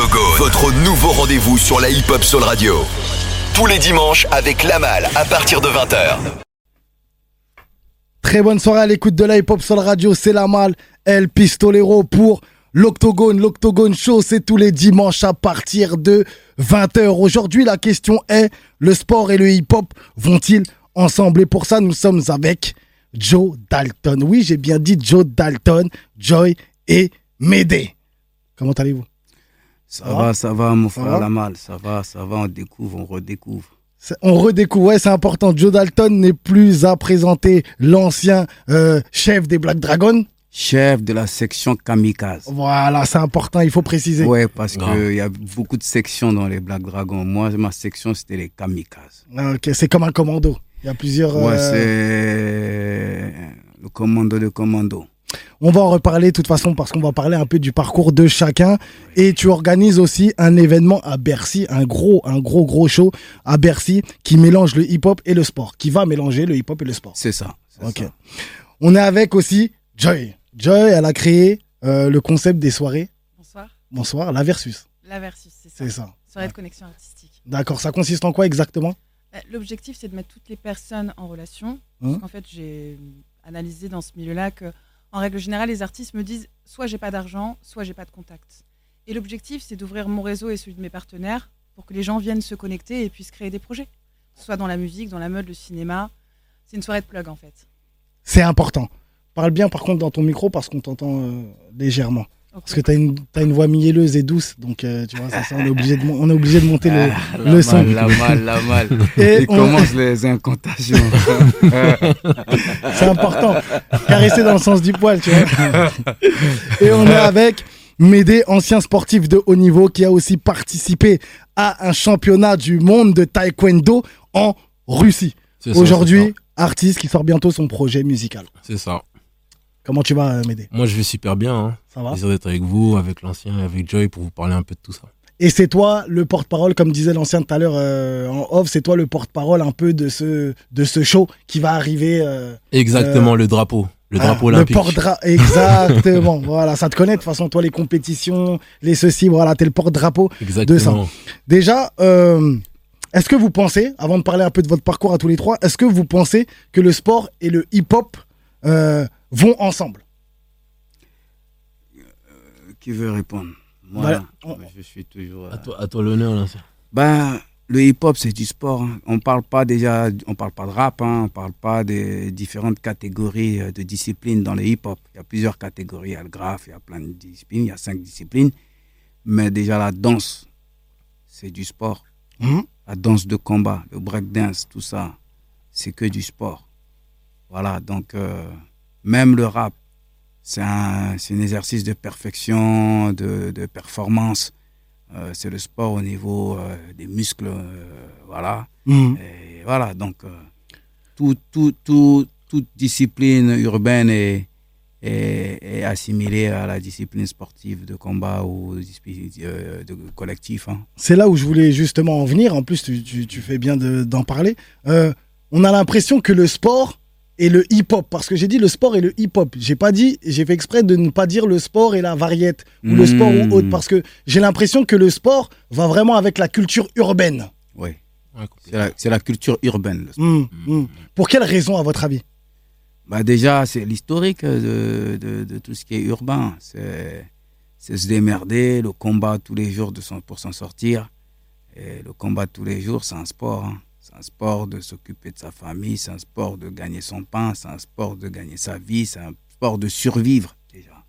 Votre nouveau rendez-vous sur la hip-hop Soul Radio. Tous les dimanches avec Lamal à partir de 20h. Très bonne soirée à l'écoute de la hip-hop Soul Radio, c'est Lamal, El Pistolero pour l'Octogone. L'Octogone Show, c'est tous les dimanches à partir de 20h. Aujourd'hui, la question est, le sport et le hip-hop vont-ils ensemble? Et pour ça, nous sommes avec Joe Dalton. Oui, j'ai bien dit Joe Dalton, Joy et Médée. Comment allez-vous? Ça va, ça va, mon Ça frère Lamal. Ça va, ça va, on découvre, on redécouvre. On redécouvre, ouais, c'est important. Joe Dalton n'est plus à présenter l'ancien euh, chef des Black Dragons. Chef de la section kamikaze. Voilà, c'est important, il faut préciser. Ouais, parce qu'il y a beaucoup de sections dans les Black Dragons. Moi, ma section, c'était les kamikazes. Ok, c'est comme un commando. Il y a plusieurs. Ouais, euh, c'est le commando de commando. On va en reparler de toute façon parce qu'on va parler un peu du parcours de chacun. Et tu organises aussi un événement à Bercy, un gros, un gros, gros show à Bercy qui mélange le hip-hop et le sport, qui va mélanger le hip-hop et le sport. C'est ça. Ok. ça. On est avec aussi Joy. Joy, elle a créé euh, le concept des soirées. Bonsoir. Bonsoir, la versus. La versus, c'est ça. C'est ça. Soirée de connexion artistique. D'accord, ça consiste en quoi exactement? Euh, L'objectif, c'est de mettre toutes les personnes en relation. Hein? Parce qu'en fait, j'ai analysé dans ce milieu-là que, en règle générale, les artistes me disent soit j'ai pas d'argent, soit j'ai pas de contact. Et l'objectif, c'est d'ouvrir mon réseau et celui de mes partenaires pour que les gens viennent se connecter et puissent créer des projets. Soit dans la musique, dans la mode, le cinéma. C'est une soirée de plug, en fait. C'est important. Parle bien par contre dans ton micro parce qu'on t'entend euh, légèrement. Parce que tu as une, t'as une voix mielleuse et douce, donc euh, tu vois, c'est ça, on est obligé de, on est obligé de monter le, Ah, le son. La mal, la mal. Et Il on- commence les incantations. C'est important. Caresser dans le sens du poil, tu vois. Et on est avec Médé, ancien sportif de haut niveau qui a aussi participé à un championnat du monde de taekwondo en Russie. C'est ça, Aujourd'hui, artiste qui sort bientôt son projet musical. C'est ça. Comment tu vas, euh, Médé Moi, je vais super bien. Hein. Ça va? Plaisir d'être avec vous, avec l'ancien et avec Joy pour vous parler un peu de tout ça. Et c'est toi le porte-parole, comme disait l'ancien tout à l'heure euh, en off, c'est toi le porte-parole un peu de ce, de ce show qui va arriver. euh, Exactement, le drapeau. Le ah, drapeau le olympique. porte-dra- Exactement. voilà, ça te connaît de toute façon, toi, les compétitions, les ceci, voilà, t'es le porte-drapeau. Exactement. Déjà, euh, est-ce que vous pensez, avant de parler un peu de votre parcours à tous les trois, est-ce que vous pensez que le sport et le hip-hop vont ensemble Qui veut répondre? Moi, Voilà. je suis toujours. euh, À toi, l'honneur, l'ancien. Ben, le hip-hop, c'est du sport. hein. On parle pas déjà, on parle pas de rap, hein. on parle pas des différentes catégories euh, de disciplines dans le hip-hop. Il y a plusieurs catégories. Il y a le graphe, il y a plein de disciplines, il y a cinq disciplines. Mais déjà, la danse, c'est du sport. Mhm. La danse de combat, le breakdance, tout ça, c'est que du sport. Voilà, donc, euh, même le rap, c'est un, c'est un exercice de perfection, de, de performance. Euh, c'est le sport au niveau euh, des muscles, euh, voilà. Mhm. Et voilà, donc tout, tout, tout, toute discipline urbaine est, est, est assimilée à la discipline sportive de combat ou de, collectif. hein. C'est là où je voulais justement en venir. En plus, tu, tu- tu fais bien de- d'en parler. On a l'impression que le sport et le hip-hop, parce que j'ai dit le sport et le hip-hop. J'ai pas dit, j'ai fait exprès de ne pas dire le sport et la variette ou le sport ou autre, parce que j'ai l'impression que le sport va vraiment avec la culture urbaine. Oui, Ouais, c'est la, culture urbaine. le sport. Mmh, mmh. Pour quelle raison, à votre avis? Bah déjà, c'est l'historique de, de, de tout ce qui est urbain. C'est c'est se démerder, le combat tous les jours de son, pour s'en sortir. Et le combat tous les jours, c'est un sport. hein. C'est un sport de s'occuper de sa famille, c'est un sport de gagner son pain, c'est un sport de gagner sa vie, c'est un sport de survivre déjà.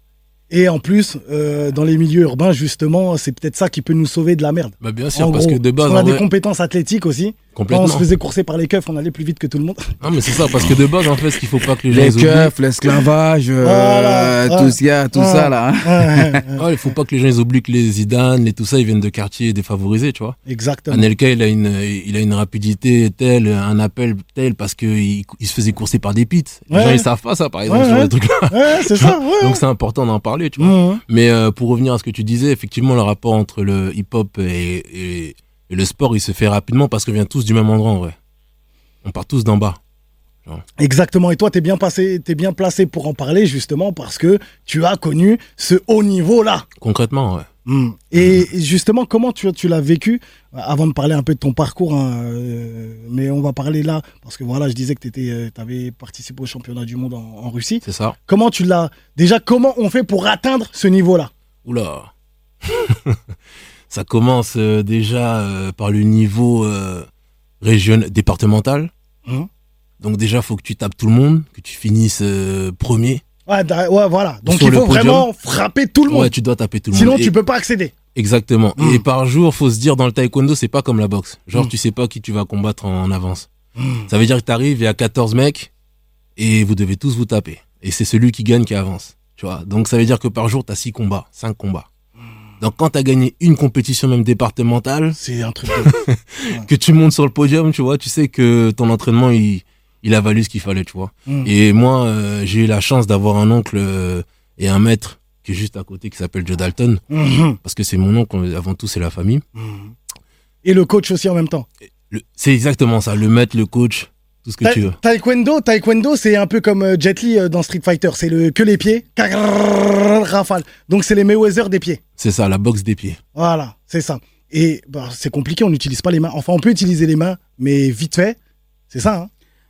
Et en plus, euh, dans les milieux urbains, justement, c'est peut-être ça qui peut nous sauver de la merde. Bah, bien sûr, En parce gros, que de base, on a des vrai, compétences athlétiques aussi. Quand on se faisait courser par les keufs, on allait plus vite que tout le monde. Non, mais c'est ça, parce que de base, en fait, ce qu'il faut pas que les gens Les ils oublient. keufs, l'esclavage, euh, Voilà, tout, ouais. ce qu'il y a, tout Ouais. ça là. hein. Ouais, ouais, ouais. Ouais, il faut pas que les gens ils oublient que les Zidane, les tout ça, ils viennent de quartiers défavorisés, tu vois. Exactement. Anelka, il a une, il a une rapidité telle, un appel tel, parce qu'il il se faisait courser par des pits. Les Ouais. gens, ils savent pas ça, par exemple, Ouais, sur ouais. les trucs-là. Ouais, c'est ça. Ouais. Donc c'est important d'en parler, tu vois. Mais euh, pour revenir à ce que tu disais, effectivement, le rapport entre le hip-hop et, et- et le sport, il se fait rapidement parce qu'on vient tous du même endroit, en vrai. On part tous d'en bas. Exactement. Et toi, t'es bien passé, t'es bien placé pour en parler justement parce que tu as connu ce haut niveau là. Concrètement, ouais. Hmm. Et justement, comment tu, tu l'as vécu Avant de parler un peu de ton parcours, hein, euh, mais on va parler là, parce que voilà, je disais que tu avais participé au championnat du monde en, en Russie. C'est ça. Comment tu l'as Déjà, comment on fait pour atteindre ce niveau-là? Oula Ça commence euh, déjà euh, par le niveau euh, régional, départemental. Hum. Donc déjà, faut que tu tapes tout le monde, que tu finisses premier. ouais, ouais, voilà. Donc il faut vraiment frapper tout le monde. Ouais, tu dois taper tout le Sinon, monde. tu Et- peux pas accéder. Exactement. Mm. Et par jour, faut se dire dans le taekwondo, c'est pas comme la boxe. Genre, Mm. tu sais pas qui tu vas combattre en avance. Ça veut dire que t'arrives, il y a 14 mecs et vous devez tous vous taper. Et c'est celui qui gagne qui avance. Tu vois. Donc ça veut dire que par jour, t'as 6 combats, 5 combats. Donc quand t'as gagné une compétition même départementale, C'est un truc de... que tu montes sur le podium, tu vois, tu sais que ton entraînement, il, il a valu ce qu'il fallait, tu vois. Mm. Et moi, euh, j'ai eu la chance d'avoir un oncle euh, et un maître qui est juste à côté, qui s'appelle Joe Dalton, Mhm. parce que c'est mon oncle, avant tout, c'est la famille. Mhm. Et le coach aussi en même temps. C'est exactement ça, le maître, le coach, tout ce que Ta- tu veux. Taekwondo, taekwondo, c'est un peu comme euh, Jet Li euh, dans Street Fighter. C'est le que les pieds, rafale. Donc c'est les Mayweather des pieds. C'est ça, la boxe des pieds. Voilà, c'est ça. Et bah, c'est compliqué, on n'utilise pas les mains. Enfin, on peut utiliser les mains, mais vite fait. C'est ça. Hein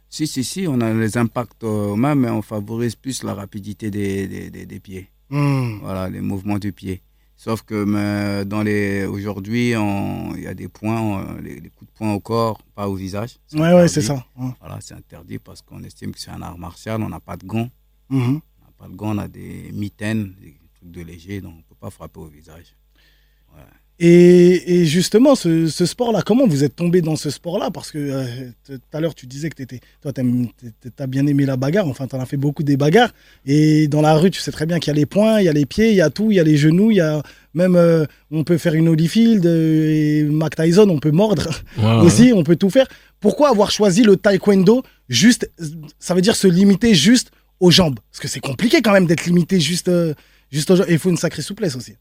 Si, si, si, on a les impacts aux mains, mais on favorise plus la rapidité des, des, des- des pieds. Mhm. Voilà, les mouvements du pied. Sauf que mais, dans les aujourd'hui, il y a des points, on- les, les coups de poing au corps, pas au visage. Ouais, ouais, interdit. c'est ça. Ouais. Voilà, c'est interdit parce qu'on estime que c'est un art martial. On n'a pas de gants. Mhm. On n'a pas de gants, on a des mitaines, des trucs de léger, donc on ne peut pas frapper au visage. Et, et justement, ce, ce sport-là, comment vous êtes tombé dans ce sport-là? Parce que euh, tout à l'heure, tu disais que étais, toi, tu as bien aimé la bagarre. Enfin, tu en as fait beaucoup des bagarres. Et dans la rue, tu sais très bien qu'il y a les poings, il y a les pieds, il y a tout, il y a les genoux, il y a même, euh, on peut faire une Holyfield euh, et Mac Tyson, on peut mordre aussi, on peut tout faire. Pourquoi avoir choisi le taekwondo juste, ça veut dire se limiter juste aux jambes? Parce que c'est compliqué quand même d'être limité juste, euh, juste aux jambes. Et il faut une sacrée souplesse aussi.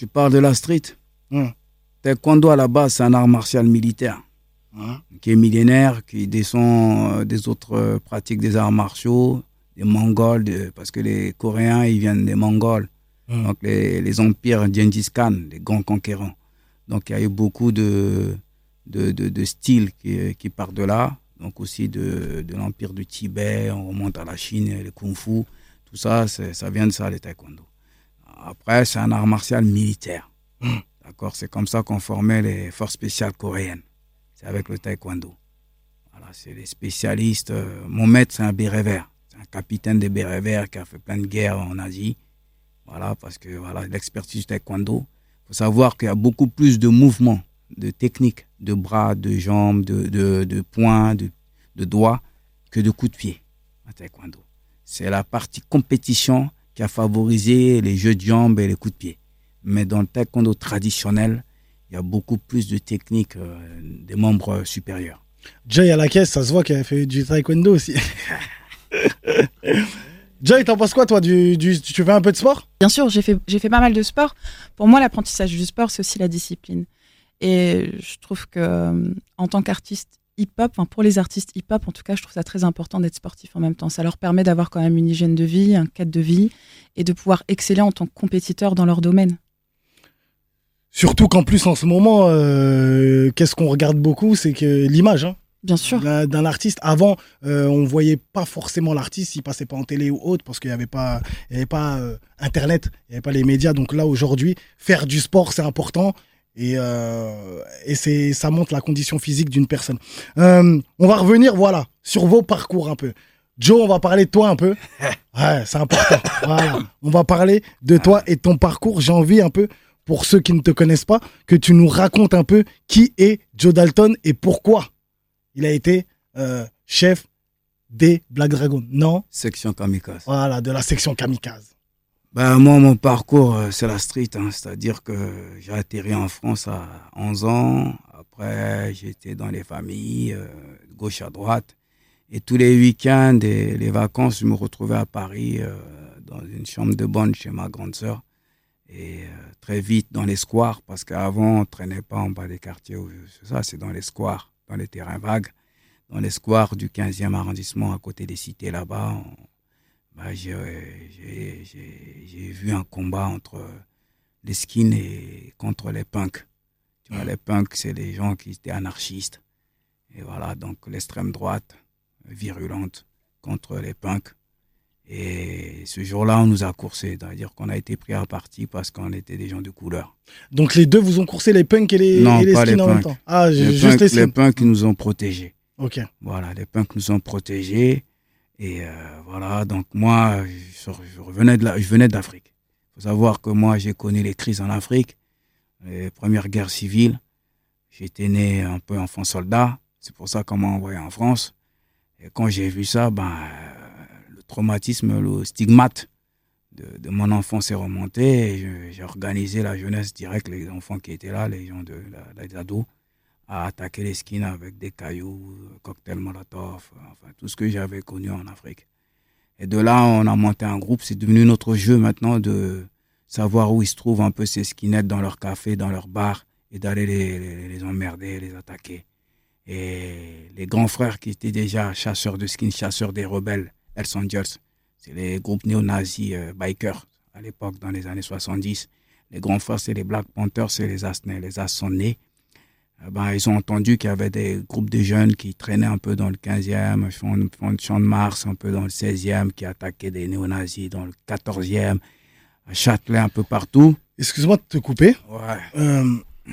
Tu parles de la street. Taekwondo, à la base, c'est un art martial militaire. Qui est millénaire, qui descend euh, des autres euh, pratiques des arts martiaux, des Mongols, de- parce que les Coréens, ils viennent des Mongols. Donc les, les empires Gengis Khan, les grands conquérants. Donc il y a eu beaucoup de, de, de, de styles qui, qui partent de là. Donc aussi de, de l'empire du Tibet, on remonte à la Chine, le Kung Fu. Tout ça, ça vient de ça, les taekwondo. Après, c'est un art martial militaire. Mm. D'accord C'est comme ça qu'on formait les forces spéciales coréennes. C'est avec le taekwondo. Voilà, c'est les spécialistes. euh, mon maître, c'est un béret vert. C'est un capitaine des bérets verts qui a fait plein de guerres en Asie. Voilà, parce que voilà, l'expertise du taekwondo. Il faut savoir qu'il y a beaucoup plus de mouvements, de techniques, de bras, de jambes, de, de, de poings, de, de doigts, que de coups de pied taekwondo. C'est la partie compétition qui a favorisé les jeux de jambes et les coups de pied. Mais dans le taekwondo traditionnel, il y a beaucoup plus de techniques euh, des membres supérieurs. Joy à la caisse, ça se voit qu'elle a fait du taekwondo aussi. Joy, t'en penses quoi, toi du, du- Tu fais un peu de sport? Bien sûr, j'ai fait, j'ai fait pas mal de sport. Pour moi, l'apprentissage du sport, c'est aussi la discipline. Et je trouve que, euh, en tant qu'artiste hip-hop, enfin, pour les artistes hip-hop, en tout cas, je trouve ça très important d'être sportif en même temps. Ça leur permet d'avoir quand même une hygiène de vie, un cadre de vie, et de pouvoir exceller en tant que compétiteur dans leur domaine. Surtout qu'en plus, en ce moment, euh, qu'est-ce qu'on regarde beaucoup C'est que l'image hein, Bien sûr. d'un artiste. Avant, euh, on voyait pas forcément l'artiste, il passait pas en télé ou autre, parce qu'il n'y avait pas, il y avait pas euh, Internet, il n'y avait pas les médias. Donc là, aujourd'hui, faire du sport, c'est important. Et, euh, et c'est, ça montre la condition physique d'une personne. Euh, on va revenir, voilà, sur vos parcours un peu. Joe, on va parler de toi un peu. Ouais, c'est important. Voilà. On va parler de toi et de ton parcours. J'ai envie un peu, pour ceux qui ne te connaissent pas, que tu nous racontes un peu qui est Joe Dalton et pourquoi il a été euh, chef des Black Dragons. Non, Section kamikaze. voilà, de la section kamikaze. Ben, moi, mon parcours, euh, c'est la street. hein. C'est-à-dire que j'ai atterri en France à 11 ans. Après, j'étais dans les familles, euh, gauche à droite. Et tous les week-ends et les vacances, je me retrouvais à Paris, euh, dans une chambre de bonne chez ma grande sœur. Et euh, très vite dans les squares, parce qu'avant, on traînait pas en bas des quartiers. C'est ça, c'est dans les squares, dans les terrains vagues. Dans les squares du 15e arrondissement, à côté des cités là-bas, bah, j'ai, vu un combat entre les skins et contre les punks. Tu vois, les punks, c'est des gens qui étaient anarchistes. Et voilà, donc l'extrême droite, virulente, contre les punks. Et ce jour-là, on nous a coursé, c'est-à-dire qu'on a été pris à partie parce qu'on était des gens de couleur. Donc les deux vous ont coursé les punks et les, Non, et les pas skins les en même temps. Ah, Les juste punks, les les skins. punks nous ont protégés. Ok. Voilà, les punks nous ont protégés. Et euh, voilà, donc moi, je, venais d'Afrique. Il faut savoir que moi, j'ai connu les crises en Afrique, les premières guerres civiles. J'étais né un peu enfant soldat. C'est pour ça qu'on m'a envoyé en France. Et quand j'ai vu ça, ben, euh, le traumatisme, le stigmate de, mon enfance est remonté. J'ai organisé la jeunesse directe, les enfants qui étaient là, les gens de la, les à attaquer les skins avec des cailloux, euh, cocktails Molotov, euh, enfin tout ce que j'avais connu en Afrique. Et de là, on a monté un groupe. C'est devenu notre jeu maintenant de savoir où ils se trouvent un peu ces skinettes dans leur café, dans leur bar, et d'aller les, emmerder, les attaquer. Et les grands frères qui étaient déjà chasseurs de skins, chasseurs des rebelles, Hells Angels, c'est les groupes néo-nazis euh, bikers à l'époque, dans les années 70. Les grands frères, c'est les Black Panthers, c'est les As nés. Les As sont nés. Ben, ils ont entendu qu'il y avait des groupes de jeunes qui traînaient un peu dans le 15e, Champ, Champ- Champ de Mars, un peu dans le 16e, qui attaquaient des néo-nazis dans le 14e, à Châtelet, un peu partout. Excuse-moi de te couper. Ouais. Euh,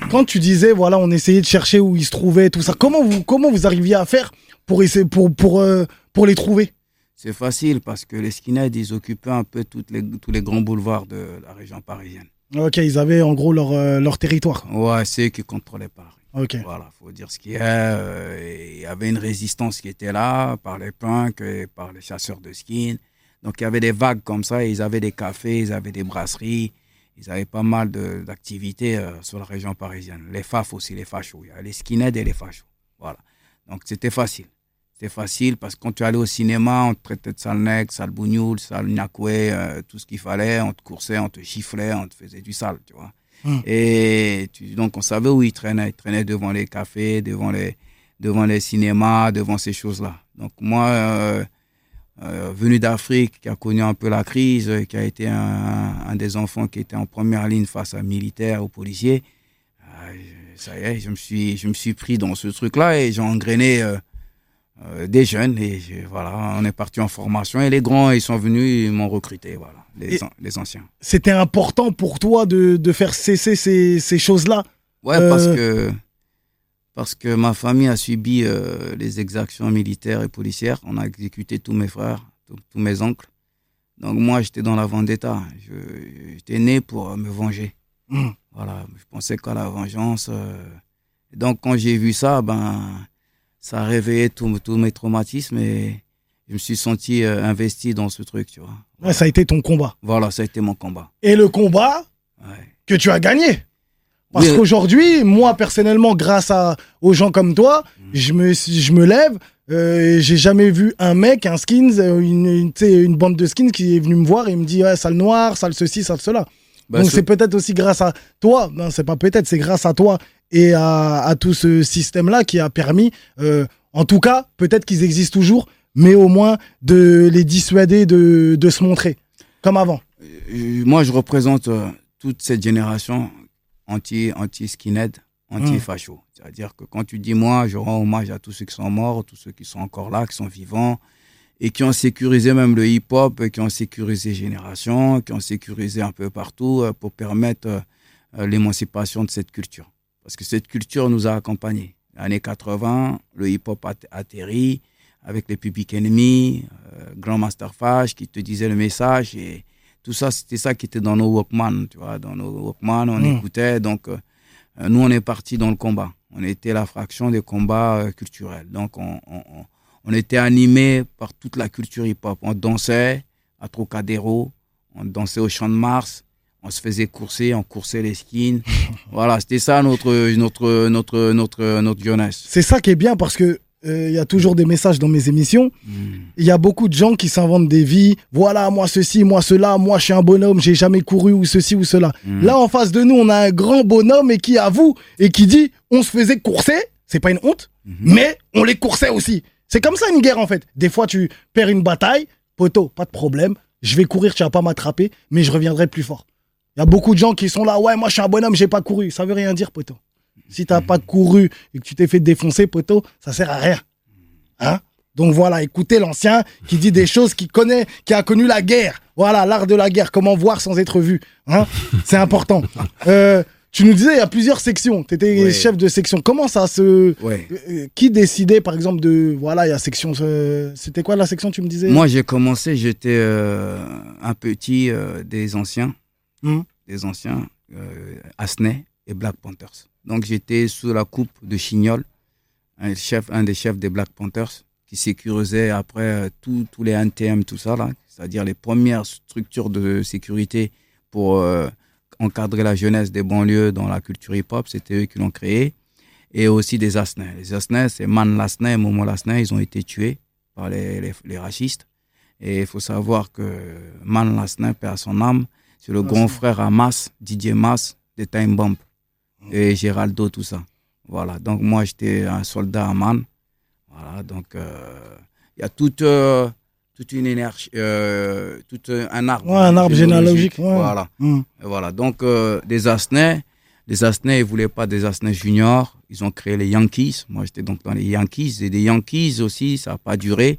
quand tu disais, voilà, on essayait de chercher où ils se trouvaient, tout ça, comment vous, comment vous arriviez à faire pour, essayer, pour, pour, euh, pour les trouver? C'est facile parce que les skinheads, ils occupaient un peu toutes les, tous les grands boulevards de la région parisienne. Ok, ils avaient en gros leur, euh, leur territoire. Ouais, c'est eux qui contrôlaient Paris. Ok. Voilà, faut dire ce qu'il y a. euh, Il y avait une résistance qui était là par les punks et par les chasseurs de skins. Donc il y avait des vagues comme ça. Ils avaient des cafés, ils avaient des brasseries. Ils avaient pas mal d'activités euh, sur la région parisienne. Les FAF aussi, les fachos. Il y a les skinheads et les fachos. Voilà. Donc c'était facile. C'était facile parce que quand tu allais au cinéma, on te traitait de sale nègre, sale bougnoul, sale niakoué, euh, tout ce qu'il fallait. On te coursait, on te chifflait, on te faisait du sale, tu vois. Hmm. Et donc on savait où ils traînaient. Ils traînaient devant les cafés, devant les, devant les cinémas, devant ces choses-là. Donc moi, euh, euh, venu d'Afrique, qui a connu un peu la crise, euh, qui a été un, des enfants qui était en première ligne face à militaires, aux policiers, euh, je- ça y est, je me suis, je me suis pris dans ce truc-là et j'ai engrainé euh, euh, des jeunes et voilà, on est parti en formation et les grands, ils sont venus, ils m'ont recruté, voilà, les, an- les anciens. C'était important pour toi de, de faire cesser ces, ces choses-là? Ouais, Euh, parce que parce que ma famille a subi euh, les exactions militaires et policières. On a exécuté tous mes frères, tous, tous mes oncles. Donc moi, j'étais dans la vendetta. J'étais né pour me venger. Hmm. Voilà, je pensais qu'à la vengeance. euh. Donc quand j'ai vu ça, ben ça a réveillé tous mes traumatismes et je me suis senti euh, investi dans ce truc, tu vois. Ouais, Ça a été ton combat. Voilà, ça a été mon combat. Et le combat Ouais. que tu as gagné. Parce Oui. qu'aujourd'hui, moi personnellement, grâce à, aux gens comme toi, je, me, je me lève. euh, j'ai jamais vu un mec, un skins, euh, une, une, une bande de skins qui est venu me voir et me dit ouais, sale noir, sale ceci, sale cela. Ben, Donc ce- c'est peut-être aussi grâce à toi, non c'est pas peut-être, c'est grâce à toi et à, à tout ce système-là qui a permis, euh, en tout cas, peut-être qu'ils existent toujours, mais au moins de les dissuader de, de se montrer, comme avant. Euh, moi, je représente euh, toute cette génération anti, anti-skinhead, anti-facho. C'est-à-dire que quand tu dis moi, je rends hommage à tous ceux qui sont morts, tous ceux qui sont encore là, qui sont vivants, et qui ont sécurisé même le hip-hop, qui ont sécurisé Génération, qui ont sécurisé un peu partout euh, pour permettre euh, l'émancipation de cette culture. Parce que cette culture nous a accompagnés. Années 80, le hip-hop a atterri avec les Public Enemy, euh, Grand Master Flash qui te disait le message et tout ça, c'était ça qui était dans nos Walkman, tu vois, dans nos Walkman, on Mm. écoutait. Donc, euh, nous, on est parti dans le combat. On était la fraction des combats euh, culturels. Donc, on, on, on- on était animé par toute la culture hip-hop. On dansait à Trocadéro, on dansait au Champ de Mars, on se faisait courser, on coursait les skins. voilà, c'était ça notre, notre, notre, notre, notre jeunesse. C'est ça qui est bien parce que euh, il y a toujours des messages dans mes émissions. Mm. Il y a beaucoup de gens qui s'inventent des vies. Voilà, moi ceci, moi cela, moi je suis un bonhomme, j'ai jamais couru ou ceci ou cela. Mm. Là en face de nous, on a un grand bonhomme et qui avoue et qui dit on se faisait courser, c'est pas une honte, Mhm. mais on les coursait aussi. C'est comme ça une guerre en fait. Des fois tu perds une bataille, poteau, pas de problème, je vais courir, tu vas pas m'attraper, mais je reviendrai plus fort. Il y a beaucoup de gens qui sont là, ouais, moi je suis un bonhomme, j'ai pas couru. Ça veut rien dire, poteau. Si t'as pas couru et que tu t'es fait défoncer, poteau, ça sert à rien. Hein? Donc voilà, écoutez l'ancien qui dit des choses, qui connaît, qui a connu la guerre. Voilà, l'art de la guerre, comment voir sans être vu. Hein? C'est important. Euh, tu nous disais, il y a plusieurs sections. Tu étais Ouais. chef de section. Comment ça se. Ouais. Euh, Qui décidait, par exemple, de. Voilà, il y a section. euh, C'était quoi la section, tu me disais? Moi, j'ai commencé, j'étais euh, un petit des anciens, Mhm. des anciens, Asney et Black Panthers. Donc, j'étais sous la coupe de Chignol, un, chef, un des chefs des Black Panthers, qui sécurisait après tous tous les NTM, tout ça, là, c'est-à-dire les premières structures de sécurité pour encadrer la jeunesse des banlieues dans la culture hip-hop. C'était eux qui l'ont créé. Et aussi des Asnais. Les Asnais, c'est Man Lasnais et Momo Lasnais, ils ont été tués par les, les, les racistes. Et il faut savoir que Man Lasnais perd son âme. C'est le grand frère à Mas, Didier Mas, de Time Bomb. Et Géraldo, tout ça. Voilà. Donc, moi, j'étais un soldat à Man. Voilà. Donc, euh, il y a toute, euh, toute une énergie, euh, tout un arbre. Ouais, un arbre généalogique, ouais. Voilà. Et voilà. Donc, euh, des Asnais, les Asnais, ils voulaient pas des Asnais juniors. Ils ont créé les Yankees. Moi, j'étais donc dans les Yankees. Et des Yankees aussi, ça n'a pas duré.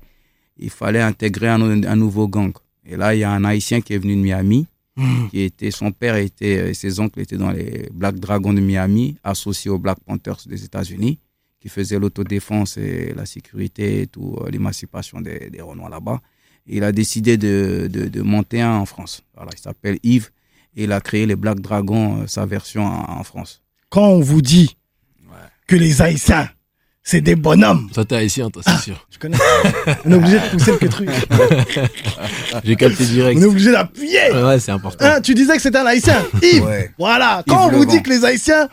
Il fallait intégrer un, un nouveau gang. Et là, il y a un Haïtien qui est venu de Miami. Hum. Qui était, son père était, et ses oncles étaient dans les Black Dragons de Miami, associés aux Black Panthers des États-Unis, qui faisaient l'autodéfense et la sécurité et tout, euh, l'émancipation des, des Renois là-bas. Et il a décidé de, de, de monter un en France. Voilà, il s'appelle Yves et il a créé les Black Dragons, euh, sa version en, en France. Quand on vous dit que les Haïtiens, c'est des bonhommes, Toi, t'es haïtien, toi, c'est sûr. tu connais On est obligé de pousser le truc. J'ai capté direct. On est obligé d'appuyer. Ouais, c'est important. Hein, tu disais que c'était un Haïtien. Yves. Ouais. Voilà. Yves Quand on vous dit que les Haïtiens.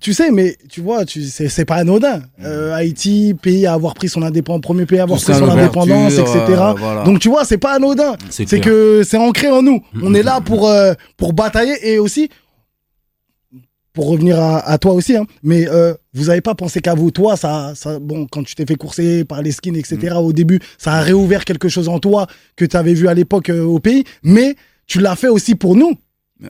Tu sais, mais tu vois, tu, c'est, pas anodin. Euh, Haïti, pays à avoir pris son indépendance, premier pays à avoir Tout pris ça, son indépendance, etc. euh, voilà. Donc tu vois, c'est pas anodin. C'est que c'est ancré en nous. Mm, On est là pour, euh, pour batailler et aussi, pour revenir à, à toi aussi, hein, mais vous avez pas pensé qu'à vous, toi, ça, ça, bon, quand tu t'es fait courser par les skins, etc., Mm. au début, ça a réouvert quelque chose en toi que tu avais vu à l'époque au pays, mais tu l'as fait aussi pour nous.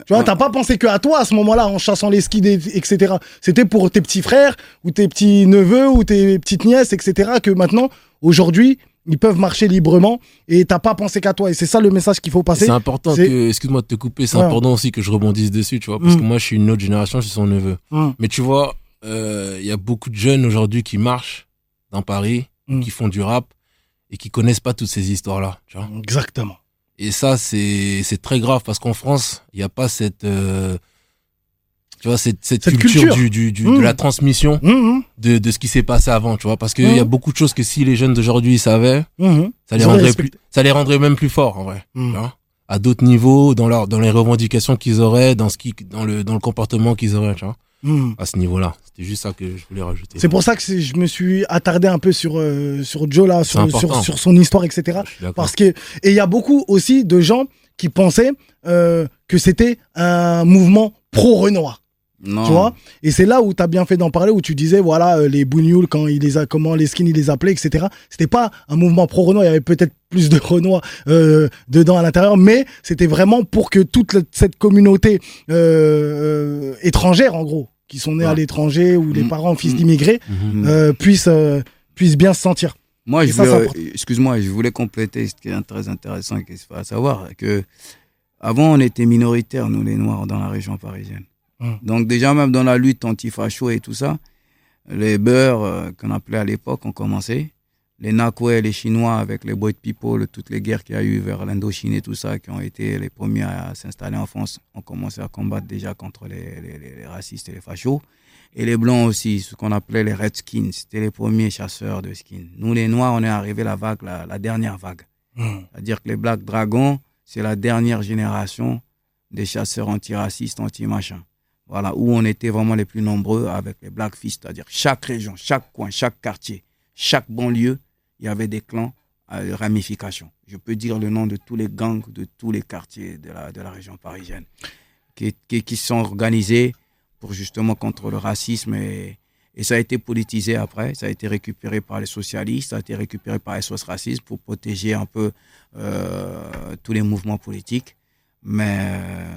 Tu vois, t'as pas pensé que à toi à ce moment-là, en chassant les skis, et- etc. C'était pour tes petits frères, ou tes petits neveux, ou tes petites nièces, etc. Que maintenant, aujourd'hui, ils peuvent marcher librement et t'as pas pensé qu'à toi. Et c'est ça le message qu'il faut passer. C'est important que, excuse-moi de te couper, c'est Ouais. important aussi que je rebondisse dessus, tu vois, parce Mm. que moi, je suis une autre génération, je suis son neveu. Hum, Mais tu vois, euh, il y a beaucoup de jeunes aujourd'hui qui marchent dans Paris, Mm. qui font du rap et qui connaissent pas toutes ces histoires-là, tu vois. Exactement. Et ça, c'est c'est très grave parce qu'en France, il n'y a pas cette, euh, tu vois, cette, cette, Cette culture, culture. Du, du, du- de la transmission Hum, hum, de, de ce qui s'est passé avant, tu vois, parce qu'il y a beaucoup de choses que si les jeunes d'aujourd'hui savaient, ça les rendrait plus, ça les rendrait même plus forts, en vrai, tu vois, à d'autres niveaux, dans leur, dans les revendications qu'ils auraient, dans ce qui, dans le, dans le comportement qu'ils auraient, tu vois, Hum. à ce niveau-là. C'était juste ça que je voulais rajouter. C'est pour ça que je me suis attardé un peu sur, euh, sur Joe, là, sur, sur, sur son histoire, etc. Parce que, et il y a beaucoup aussi de gens qui pensaient euh, que c'était un mouvement pro-Renoir. Non. Tu vois? Et c'est là où tu as bien fait d'en parler, où tu disais, voilà, euh, les bougnoules, quand il les a, comment les skins, ils les appelaient, etc. C'était pas un mouvement pro-Renoir, il y avait peut-être plus de Renois euh, dedans à l'intérieur, mais c'était vraiment pour que toute cette communauté euh, euh, étrangère, en gros, qui sont nés à l'étranger ou les Mm. parents fils Mm. d'immigrés, Mhm. euh, puissent, euh, puissent bien se sentir. Moi, je voulais, excuse-moi, je voulais compléter ce qui est très intéressant et qu'il faut savoir que avant on était minoritaires nous les Noirs dans la région parisienne. Donc déjà même dans la lutte anti-facho et tout ça, les beurs euh, qu'on appelait à l'époque ont commencé. Les Nakwe, les Chinois avec les Boy People, toutes les guerres qu'il y a eu vers l'Indochine et tout ça, qui ont été les premiers à s'installer en France, ont commencé à combattre déjà contre les, les- les- les racistes et les fachos. Et les blancs aussi, ce qu'on appelait les Redskins, c'était les premiers chasseurs de skins. Nous, les noirs, on est arrivé la vague, la, la dernière vague. C'est-à-dire que les Black Dragons, c'est la dernière génération des chasseurs antiracistes, anti-machin. Voilà, où on était vraiment les plus nombreux avec les Black Fist, c'est-à-dire chaque région, chaque coin, chaque quartier, chaque banlieue, il y avait des clans à ramifications. Je peux dire le nom de tous les gangs de tous les quartiers de la, de la région parisienne qui, qui, qui sont organisés pour justement contre le racisme et, et ça a été politisé après, ça a été récupéré par les socialistes, ça a été récupéré par les SOS racistes pour protéger un peu euh, tous les mouvements politiques. Mais euh,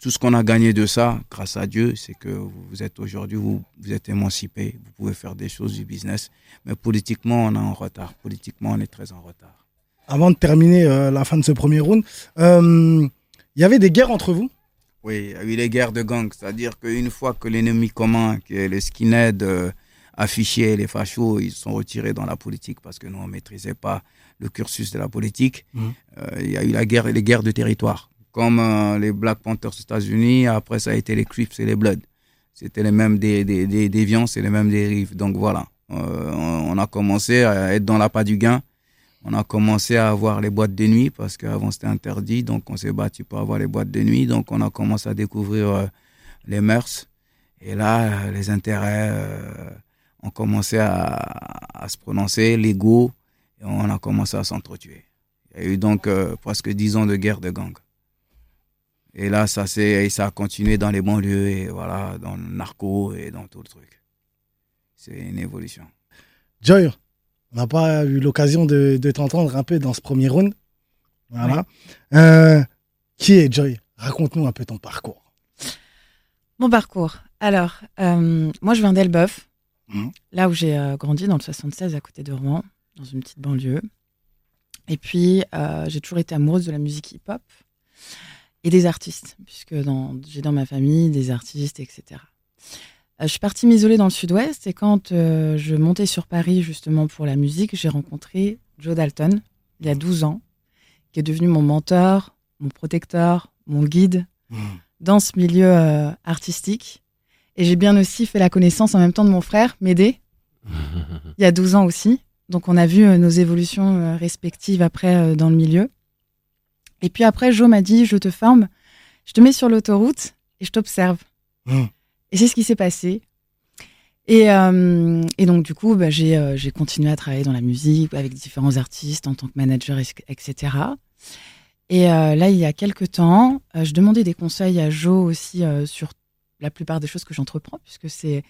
tout ce qu'on a gagné de ça, grâce à Dieu, c'est que vous êtes aujourd'hui, vous, vous êtes émancipé, vous pouvez faire des choses du business. Mais politiquement, on est en retard. Politiquement, on est très en retard. Avant de terminer euh, la fin de ce premier round, euh, il y avait des guerres entre vous? Oui, il y a eu les guerres de gangs. C'est-à-dire qu'une fois que l'ennemi commun, qui est les skinheads euh, affichés, les fachos, ils sont retirés dans la politique parce que nous, on ne maîtrisait pas le cursus de la politique, Mhm. il y a eu la guerre, les guerres de territoire. Comme euh, les Black Panthers aux États-Unis, après ça a été les Crips et les Bloods. C'était les mêmes des, des, des les mêmes dérives. Donc voilà, Euh, on a commencé à être dans la pas du gain. On a commencé à avoir les boîtes de nuit parce qu'avant c'était interdit. Donc on s'est battu pour avoir les boîtes de nuit. Donc on a commencé à découvrir euh, les mœurs. Et là, les intérêts euh, ont commencé à, à se prononcer, l'ego, et on a commencé à s'entretuer. Il y a eu donc presque dix ans de guerre de gang. Et là, ça, s'est- et ça a continué dans les banlieues, et voilà, dans le narco et dans tout le truc. C'est une évolution. Joy, on n'a pas eu l'occasion de, de t'entendre un peu dans ce premier round. Voilà. Euh, qui est Joy? Raconte-nous un peu ton parcours. Mon parcours. Alors, euh, moi, je viens d'Elbeuf, Mhm. là où j'ai euh, grandi, dans le 76, à côté de Rouen, dans une petite banlieue. Et puis, euh, j'ai toujours été amoureuse de la musique hip-hop et des artistes, puisque j'ai dans ma famille des artistes, etc. Euh, je suis partie m'isoler dans le sud-ouest et quand euh, je montais sur Paris justement pour la musique, j'ai rencontré Joe Dalton, il y a 12 ans, qui est devenu mon mentor, mon protecteur, mon guide dans ce milieu euh, artistique. Et j'ai bien aussi fait la connaissance en même temps de mon frère, Médé, il y a 12 ans aussi. Donc on a vu euh, nos évolutions respectives après dans le milieu. Et puis après, Jo m'a dit, je te forme, je te mets sur l'autoroute et je t'observe. Mhm. Et c'est ce qui s'est passé. Et, euh, et donc du coup, bah, j'ai euh, j'ai continué à travailler dans la musique avec différents artistes en tant que manager, et- etc. Et euh, là, il y a quelques temps, je demandais des conseils à Jo aussi sur la plupart des choses que j'entreprends, puisque c'est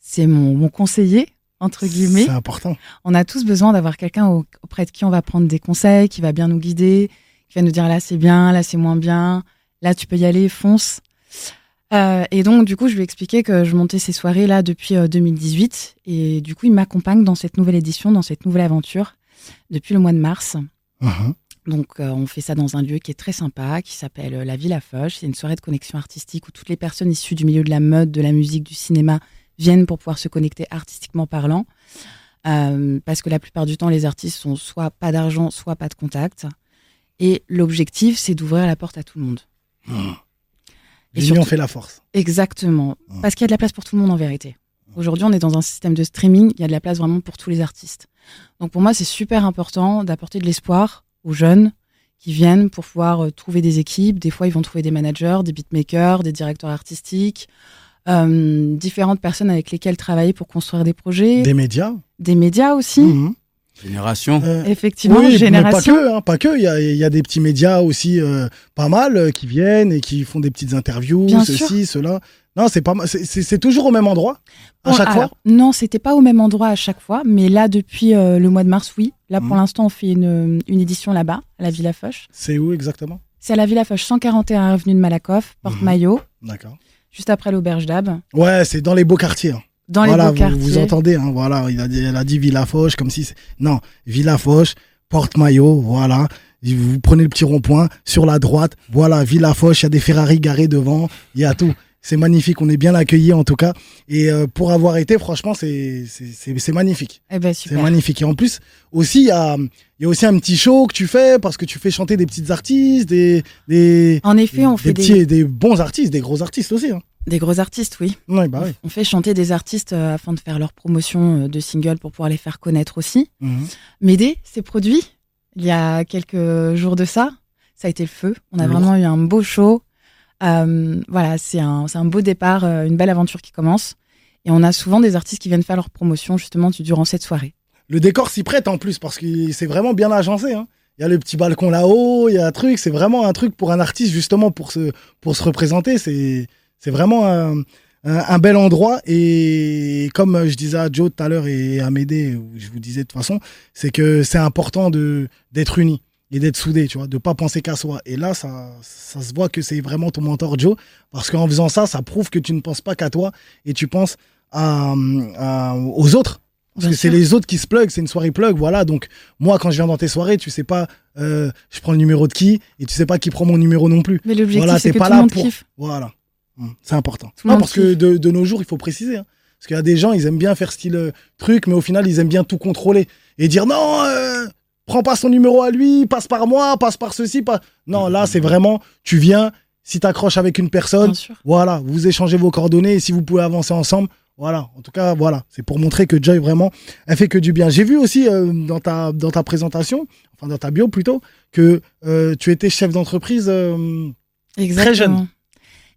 c'est mon, mon conseiller entre guillemets. C'est important. On a tous besoin d'avoir quelqu'un au- auprès de qui on va prendre des conseils, qui va bien nous guider, qui va nous dire là c'est bien, là c'est moins bien, là tu peux y aller, fonce. Euh, et donc du coup, je lui ai expliqué que je montais ces soirées là depuis euh, 2018, et du coup, il m'accompagne dans cette nouvelle édition, dans cette nouvelle aventure depuis le mois de mars. Mhm. Donc, euh, on fait ça dans un lieu qui est très sympa, qui s'appelle euh, la Villa Foch. C'est une soirée de connexion artistique où toutes les personnes issues du milieu de la mode, de la musique, du cinéma viennent pour pouvoir se connecter artistiquement parlant. Euh, parce que la plupart du temps, les artistes sont soit pas d'argent, soit pas de contact. Et l'objectif, c'est d'ouvrir la porte à tout le monde. Et L'union fait la force. Exactement. Mm. Parce qu'il y a de la place pour tout le monde en vérité. Aujourd'hui, on est dans un système de streaming, il y a de la place vraiment pour tous les artistes. Donc pour moi, c'est super important d'apporter de l'espoir aux jeunes qui viennent pour pouvoir euh, trouver des équipes. Des fois, ils vont trouver des managers, des beatmakers, des directeurs artistiques, euh, différentes personnes avec lesquelles travailler pour construire des projets, Des médias. des médias aussi. Mhm. Génération. Euh, Effectivement, oui, génération. mais pas que, hein, pas que. Il y a, il y a des petits médias aussi euh, pas mal euh, qui viennent et qui font des petites interviews, Bien ceci, cela. Non, c'est pas mal. C'est- toujours au même endroit? À Bon, chaque alors, fois. Non, c'était pas au même endroit à chaque fois, mais là, depuis euh, le mois de mars, oui. Là, pour Mhm. l'instant, on fait une, une édition là-bas, à la Villa Foch. C'est où exactement? C'est à la Villa Foch, 141 avenue de Malakoff, Porte Mhm. Maillot, D'accord. juste après l'auberge d'Ab, Ouais, c'est dans les beaux quartiers. hein. Dans voilà, les beaux vous, quartiers. vous entendez, hein, voilà, il a, dit, elle a dit Villa Foch comme si c'est... Non, Villa Foch, Porte-Maillot, voilà. Vous prenez le petit rond-point, sur la droite, voilà, Villa Foch, il y a des Ferrari garés devant, il y a tout. C'est magnifique, on est bien accueillis en tout cas. Et euh, pour avoir été, franchement, c'est c'est- c'est- c'est magnifique. Eh ben, C'est magnifique. Et en plus, aussi, il y a, il y a aussi un petit show que tu fais parce que tu fais chanter des petites artistes, des, des, En effet, on des fait petits des, et des bons artistes, des gros artistes aussi. Hein. Des gros artistes, oui. Bah oui. On fait chanter des artistes euh, afin de faire leur promotion euh, de singles pour pouvoir les faire connaître aussi. Mhm. Médée s'est produit il y a quelques jours de ça. Ça a été le feu. On a Lourd. vraiment eu un beau show. Euh, voilà, c'est un, c'est un beau départ, une belle aventure qui commence. Et on a souvent des artistes qui viennent faire leur promotion justement durant cette soirée. Le décor s'y prête en plus parce que c'est vraiment bien agencé. hein. Il y a le petit balcon là-haut, il y a un truc. C'est vraiment un truc pour un artiste justement pour se, pour se représenter. C'est c'est vraiment un, un, un bel endroit. Et comme je disais à Joe tout à l'heure et à Médée, où je vous disais de toute façon, c'est que c'est important de d'être unis. et d'être soudé, tu vois, de pas penser qu'à soi. Et là, ça, ça se voit que c'est vraiment ton mentor Joe, parce qu'en faisant ça, ça prouve que tu ne penses pas qu'à toi et tu penses à, à- aux autres. Parce Bien que c'est les autres qui se plug, c'est une soirée plug, voilà. Donc moi, quand je viens dans tes soirées, tu sais pas, euh, je prends le numéro de qui et tu sais pas qui prend mon numéro non plus. Mais l'objectif, Voilà, c'est que pas tout le monde pour- kiffe. Voilà, c'est important. Non, parce que de, de nos jours, il faut préciser. hein. Parce qu'il y a des gens, ils aiment bien faire style euh, truc, mais au final, ils aiment bien tout contrôler et dire non, euh, prends pas son numéro à lui, passe par moi, passe par ceci, pas. Non, là, c'est vraiment, tu viens, si t'accroches avec une personne, voilà, vous échangez vos coordonnées et si vous pouvez avancer ensemble, voilà. En tout cas, voilà, c'est pour montrer que Joy vraiment, elle fait que du bien. J'ai vu aussi euh, dans ta dans ta présentation, enfin dans ta bio plutôt, que euh, tu étais chef d'entreprise. Exactement. jeune.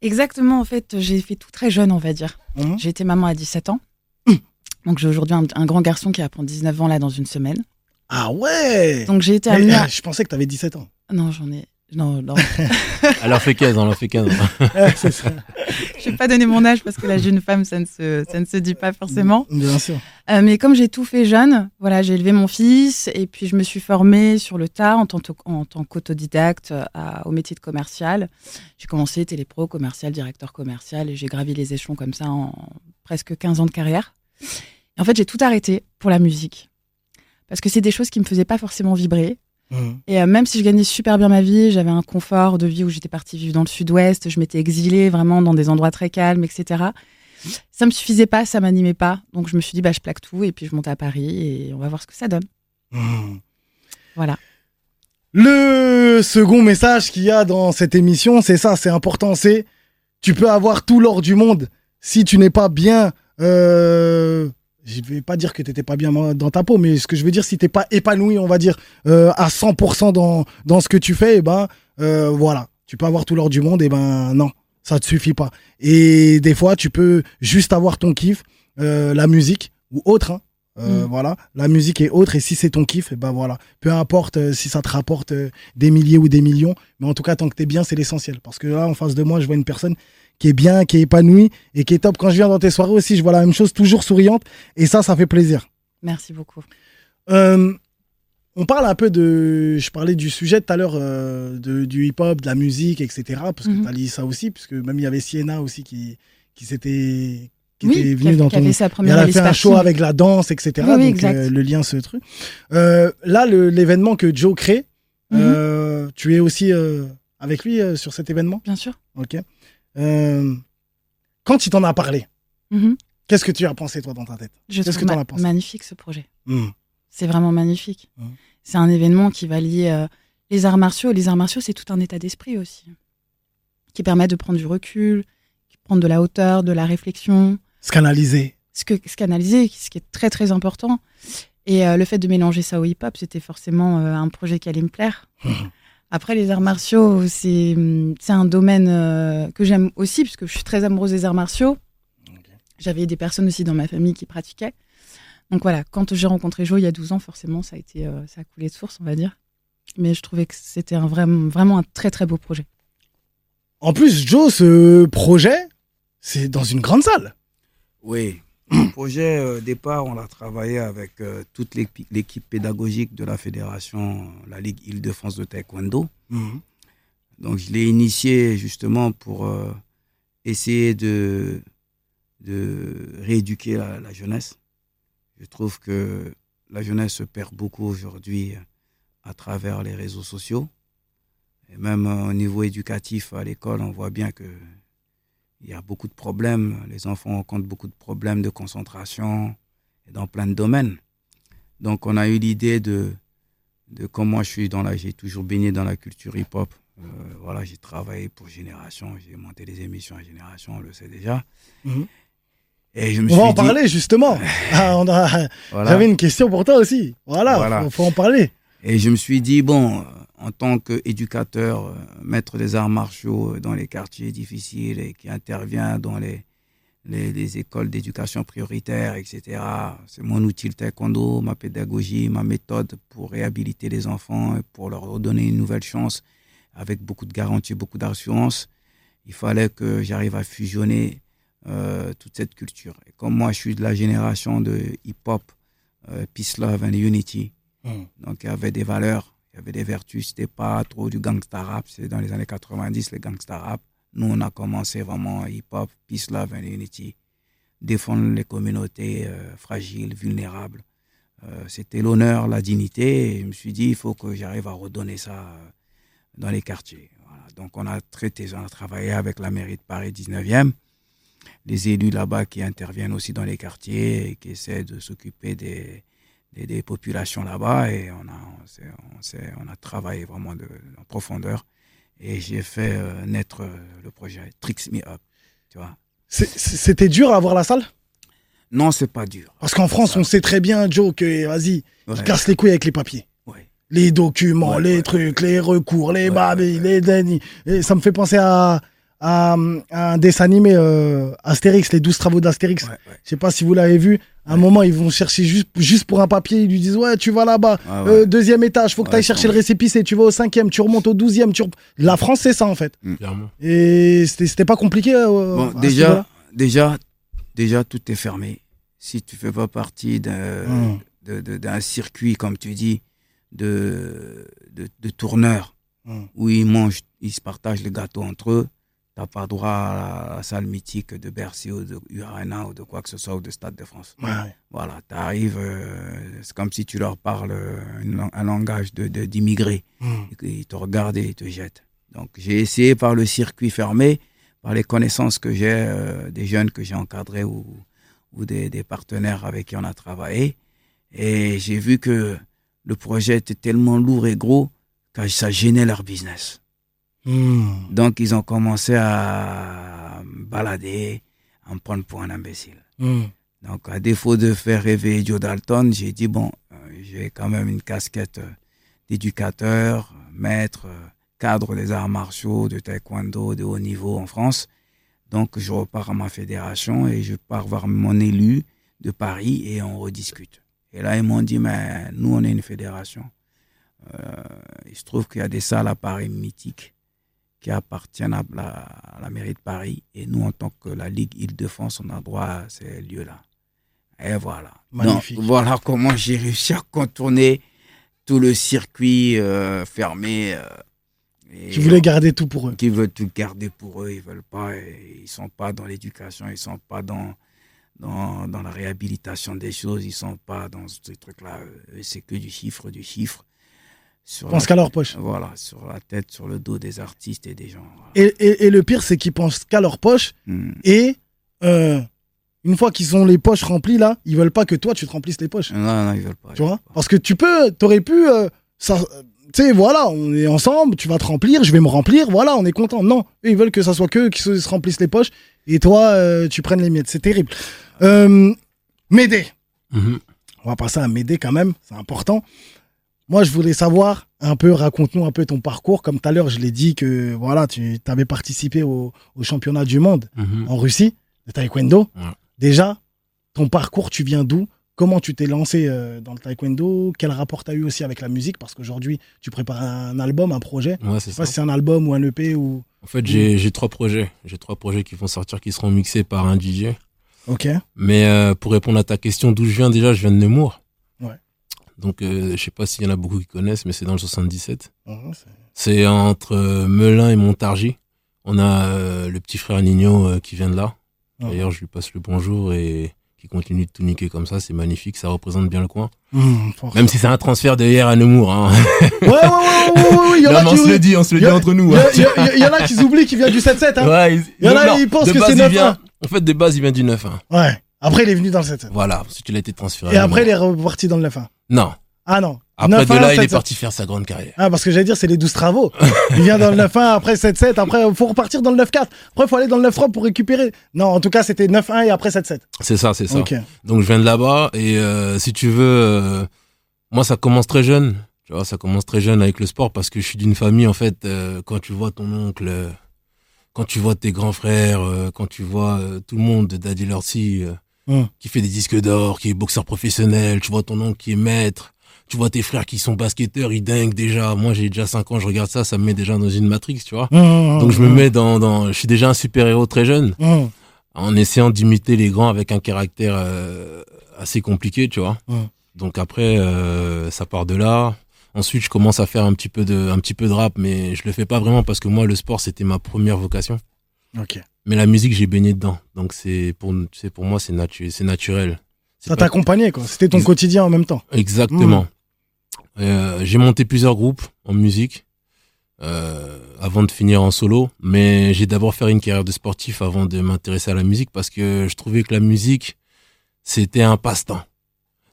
Exactement, en fait, j'ai fait tout très jeune, on va dire. hum, J'ai été maman à 17 ans. Donc j'ai aujourd'hui un, un grand garçon qui apprend 19 ans là dans une semaine. Ah ouais. Donc j'ai été amenée euh, à... je pensais que t'avais 17 ans. Non, j'en ai... Non, non. Elle leur fait 15, on leur fait 15. Ouais, c'est ça. je vais pas donner mon âge parce que la jeune femme, ça ne se, ça ne se dit pas forcément. Bien sûr. Euh, mais comme j'ai tout fait jeune, voilà, j'ai élevé mon fils et puis je me suis formée sur le tas en tant, en tant qu'autodidacte euh, à- au métier de commercial. J'ai commencé télépro, commercial, directeur commercial et j'ai gravi les échelons comme ça en presque 15 ans de carrière. Et en fait, j'ai tout arrêté pour la musique. Parce que c'est des choses qui me faisaient pas forcément vibrer. Hum, Et euh, même si je gagnais super bien ma vie, j'avais un confort de vie où j'étais partie vivre dans le sud-ouest, je m'étais exilée vraiment dans des endroits très calmes, etc. Ça me suffisait pas, ça m'animait pas. Donc je me suis dit, bah, je plaque tout et puis je monte à Paris et on va voir ce que ça donne. hum. Voilà. Le second message qu'il y a dans cette émission, c'est ça, c'est important, c'est tu peux avoir tout l'or du monde si tu n'es pas bien. Euh, je vais pas dire que t'étais pas bien dans ta peau, mais ce que je veux dire, si t'es pas épanoui, on va dire euh, à 100% dans dans ce que tu fais, et ben euh, voilà, tu peux avoir tout l'or du monde, et ben non, ça te suffit pas. Et des fois, tu peux juste avoir ton kiff, euh, la musique ou autre. hein. Euh, Mm. Voilà, la musique est autre et si c'est ton kiff, et ben voilà, peu importe euh, si ça te rapporte euh, des milliers ou des millions, mais en tout cas tant que t'es bien, c'est l'essentiel. Parce que là, en face de moi, je vois une personne qui est bien, qui est épanouie et qui est top. Quand je viens dans tes soirées aussi, je vois la même chose, toujours souriante et ça, ça fait plaisir. Merci beaucoup. Euh, on parle un peu de. Je parlais du sujet tout à l'heure, euh, du hip-hop, de la musique, etc. Parce que Mhm. tu as lié ça aussi, puisque même il y avait Sienna aussi qui, qui s'était qui Oui, était qui venue dans qui ton. avait sa Et première elle a fait un show avec la danse, etc. Oui, oui, donc euh, le lien, ce truc. Euh, là, l'événement que Joe crée, Mhm. tu es aussi avec lui sur cet événement? Bien sûr. Ok. Euh, quand il t'en a parlé, Mhm. qu'est-ce que tu as pensé, toi, dans ta tête? Je Qu'est-ce trouve que as pensé? magnifique ce projet. Hmm. C'est vraiment magnifique. Mhm. C'est un événement qui va lier euh, les arts martiaux. Les arts martiaux, c'est tout un état d'esprit aussi, qui permet de prendre du recul, qui prendre de la hauteur, de la réflexion, Se canaliser. ce que ce canaliser, ce qui est très très important. Et euh, le fait de mélanger ça au hip-hop, c'était forcément un projet qui allait me plaire. Après, les arts martiaux, c'est c'est un domaine euh, que j'aime aussi, puisque je suis très amoureuse des arts martiaux. J'avais des personnes aussi dans ma famille qui pratiquaient. Donc voilà, quand j'ai rencontré Joe il y a 12 ans, forcément, ça a, été, euh, ça a coulé de source, on va dire. Mais je trouvais que c'était un vrai- vraiment un très très beau projet. En plus, Joe, ce projet, c'est dans une grande salle. Oui. Le projet, euh, au départ, on l'a travaillé avec euh, toute l'équipe pédagogique de la fédération, la Ligue Île-de-France de Taekwondo. Donc, je l'ai initié justement pour euh, essayer de, de rééduquer la, la jeunesse. Je trouve que la jeunesse se perd beaucoup aujourd'hui à travers les réseaux sociaux. Et même euh, au niveau éducatif à l'école, on voit bien que il y a beaucoup de problèmes. Les enfants rencontrent beaucoup de problèmes de concentration et dans plein de domaines. Donc, on a eu l'idée de, de comment je suis dans la, j'ai toujours baigné dans la culture hip-hop. Euh, voilà, j'ai travaillé pour Génération, j'ai monté des émissions à Génération, on le sait déjà. Mhm. Et je me On suis va en dit, parler, justement. Ah, on a- voilà. J'avais une question pour toi aussi. Voilà, Voilà. Faut, faut en parler. Et je me suis dit, bon, en tant qu'éducateur, euh, maître des arts martiaux euh, dans les quartiers difficiles et qui intervient dans les, les, les écoles d'éducation prioritaire, etc., c'est mon outil le taekwondo, ma pédagogie, ma méthode pour réhabiliter les enfants et pour leur redonner une nouvelle chance avec beaucoup de garanties, beaucoup d'assurance. Il fallait que j'arrive à fusionner euh, toute cette culture. Et comme moi, je suis de la génération de hip-hop, euh, Peace, Love and Unity, Mhm. donc il y avait des valeurs, Il y avait des vertus, c'était pas trop du gangsta rap, c'est dans les années 90 les gangsta rap. Nous, on a commencé vraiment hip-hop, peace, love and unity, défendre les communautés euh, fragiles, vulnérables. Euh, c'était l'honneur, la dignité. Je me suis dit, il faut que j'arrive à redonner ça euh, dans les quartiers. Donc, on a traité, on a travaillé avec la mairie de Paris 19e, les élus là-bas qui interviennent aussi dans les quartiers et qui essaient de s'occuper des, des, des populations là-bas. Et on a, on, s'est- on, on a travaillé vraiment de, en profondeur. Et j'ai fait euh, naître euh, le projet Tricks Me Up. Tu vois C'était dur à avoir la salle? Non, c'est pas dur. Parce qu'en France, on sait très bien, Joe, que vas-y, Ouais. ils cassent les couilles avec les papiers. Ouais. Les documents, Ouais, les trucs, les recours, les ouais, les dennis. Et ça me fait penser à, à, à un dessin animé euh, Astérix, les 12 travaux d'Astérix. Ouais, ouais. Je sais pas si vous l'avez vu. À un moment, ils vont chercher juste, juste pour un papier. Ils lui disent Ouais, tu vas là-bas. Ah ouais. Euh, deuxième étage, faut que Ouais, tu ailles chercher ouais. le récépissé. Tu vas au cinquième, tu remontes au douzième. Tu... re- La France, c'est ça, en fait. Clairement. Et c'était c'était pas compliqué. euh, Bon, déjà, déjà, déjà, tout est fermé. Si tu fais pas partie d'un de- de- d'un circuit, comme tu dis, de, de, de tourneurs, Hmm. où ils mangent, ils se partagent les gâteaux entre eux, t'as pas droit à la salle mythique de Bercy ou de Urana ou de quoi que ce soit, ou de Stade de France. Ouais. Voilà, tu arrives, c'est comme si tu leur parles euh, une un langage de- de- d'immigrés. Hmm. Qu'ils te regardent et ils te jettent. Donc j'ai essayé par le circuit fermé, par les connaissances que j'ai, euh, des jeunes que j'ai encadrés ou, ou des, des partenaires avec qui on a travaillé. Et j'ai vu que le projet était tellement lourd et gros que ça gênait leur business. Hmm. Donc ils ont commencé à me balader, à me prendre pour un imbécile. Hmm. Donc, à défaut de faire rêver Joe Dalton, j'ai dit, bon, euh, j'ai quand même une casquette euh, d'éducateur, maître, euh, cadre des arts martiaux, de taekwondo de haut niveau en France. Donc, je repars à ma fédération et je pars voir mon élu de Paris et on rediscute. Et là, ils m'ont dit, mais nous, on est une fédération. Euh, il se trouve qu'il y a des salles à Paris mythiques qui appartiennent à la, à la mairie de Paris. Et nous, en tant que la Ligue Île-de-France, on a droit à ces lieux-là. Et voilà. Magnifique. Donc, voilà comment j'ai réussi à contourner tout le circuit euh, fermé. euh, et Tu voulais garder tout pour eux. qui veulent tout garder pour eux, ils veulent pas, ils sont pas dans l'éducation, ils sont pas dans, dans, dans la réhabilitation des choses, ils sont pas dans ces trucs-là. C'est que du chiffre, du chiffre. Sur Pense qu'à leur poche. Voilà, sur la tête, sur le dos des artistes et des gens. voilà. Et, et, et le pire, c'est qu'ils pensent qu'à leur poche. Hmm. Et euh, une fois qu'ils ont les poches remplies, là, ils veulent pas que toi, tu te remplisses les poches. Non, non, ils veulent pas. Tu vois? Parce que tu peux, t'aurais pu. euh, ça, euh, tu sais, voilà, on est ensemble, tu vas te remplir, je vais me remplir, voilà, on est content. Non, eux, ils veulent que ça soit qu'eux qui se, se remplissent les poches et toi, euh, tu prennes les miettes. C'est terrible. Euh, Médée. Mhm. On va passer à Médée quand même, c'est important. Moi, je voulais savoir un peu, raconte-nous un peu ton parcours. Comme tout à l'heure, je l'ai dit que voilà, tu avais participé au, au championnat du monde Mhm. en Russie de taekwondo. Déjà, ton parcours, tu viens d'où? Comment tu t'es lancé euh, dans le taekwondo? Quel rapport tu as eu aussi avec la musique? Parce qu'aujourd'hui, tu prépares un album, un projet. Ouais, Je c'est sais pas ça. si c'est un album ou un EP ou. En fait, j'ai j'ai trois projets. J'ai trois projets qui vont sortir, qui seront mixés par un DJ. Ok. Mais euh, pour répondre à ta question, d'où je viens déjà, je viens de Nemours. Donc, euh, je sais pas s'il y en a beaucoup qui connaissent, mais c'est dans le 77. Mhm, c'est- entre euh, Melun et Montargis. On a euh, le petit frère Nino euh, qui vient de là. Mhm. D'ailleurs, je lui passe le bonjour et qui continue de tout niquer comme ça. C'est magnifique, ça représente bien le coin. Mhm. Même si c'est un transfert de hier à Nemours. Hein. Ouais, ouais, ouais, ouais, ouais, y en Non, a qui. on se le dit, on se le dit a- entre nous. Il y, hein. en a qui oublient qu'il vient du 7-7. Hein. Ouais, il, y en a, non, ils pensent que c'est il 9-1. vient- En fait, de base, il vient du 9-1. Ouais. Après, il est venu dans le 7-7. Voilà, ensuite il a été transféré. Et après, il est reparti dans le 9-1. Non. Ah non. Après 9-1, de là, il est 7-7. parti faire sa grande carrière. Ah, parce que j'allais dire, c'est les 12 travaux. Il vient dans le 9-1, après 7-7, après, il faut repartir dans le 9-4. Après, il faut aller dans le 9-3 pour récupérer. Non, en tout cas, c'était 9-1 et après 7-7. C'est ça, c'est ça. Donc je viens de là-bas et euh, si tu veux, euh, moi ça commence très jeune. Tu vois, ça commence très jeune avec le sport parce que je suis d'une famille en fait. euh, quand tu vois ton oncle, euh, quand tu vois tes grands frères, euh, quand tu vois euh, tout le monde de Daddy Lorty Hum. qui fait des disques d'or, qui est boxeur professionnel, tu vois ton oncle qui est maître, tu vois tes frères qui sont basketteurs, ils dinguent déjà. Moi j'ai déjà 5 ans, je regarde ça, ça me met déjà dans une matrix, tu vois. Hum, Donc je me mets dans, dans, je suis déjà un super héros très jeune en essayant d'imiter les grands avec un caractère euh, assez compliqué, tu vois. Donc après, euh, ça part de là. Ensuite, je commence à faire un petit peu de, un petit peu de rap, mais je le fais pas vraiment parce que moi, le sport, c'était ma première vocation. Mais la musique, j'ai baigné dedans. Donc, c'est pour, c'est pour moi, c'est natu- c'est naturel. Ça t'accompagnait, quoi. C'était ton Ex- quotidien en même temps. Exactement. Euh, j'ai monté plusieurs groupes en musique euh, avant de finir en solo, mais j'ai d'abord fait une carrière de sportif avant de m'intéresser à la musique parce que je trouvais que la musique c'était un passe-temps.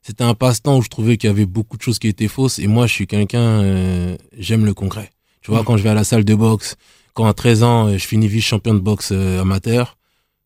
C'était un passe-temps où je trouvais qu'il y avait beaucoup de choses qui étaient fausses et moi je suis quelqu'un euh, j'aime le concret. Tu vois Mhm. quand je vais à la salle de boxe, quand à 13 ans euh, je finis vice champion de boxe euh, amateur,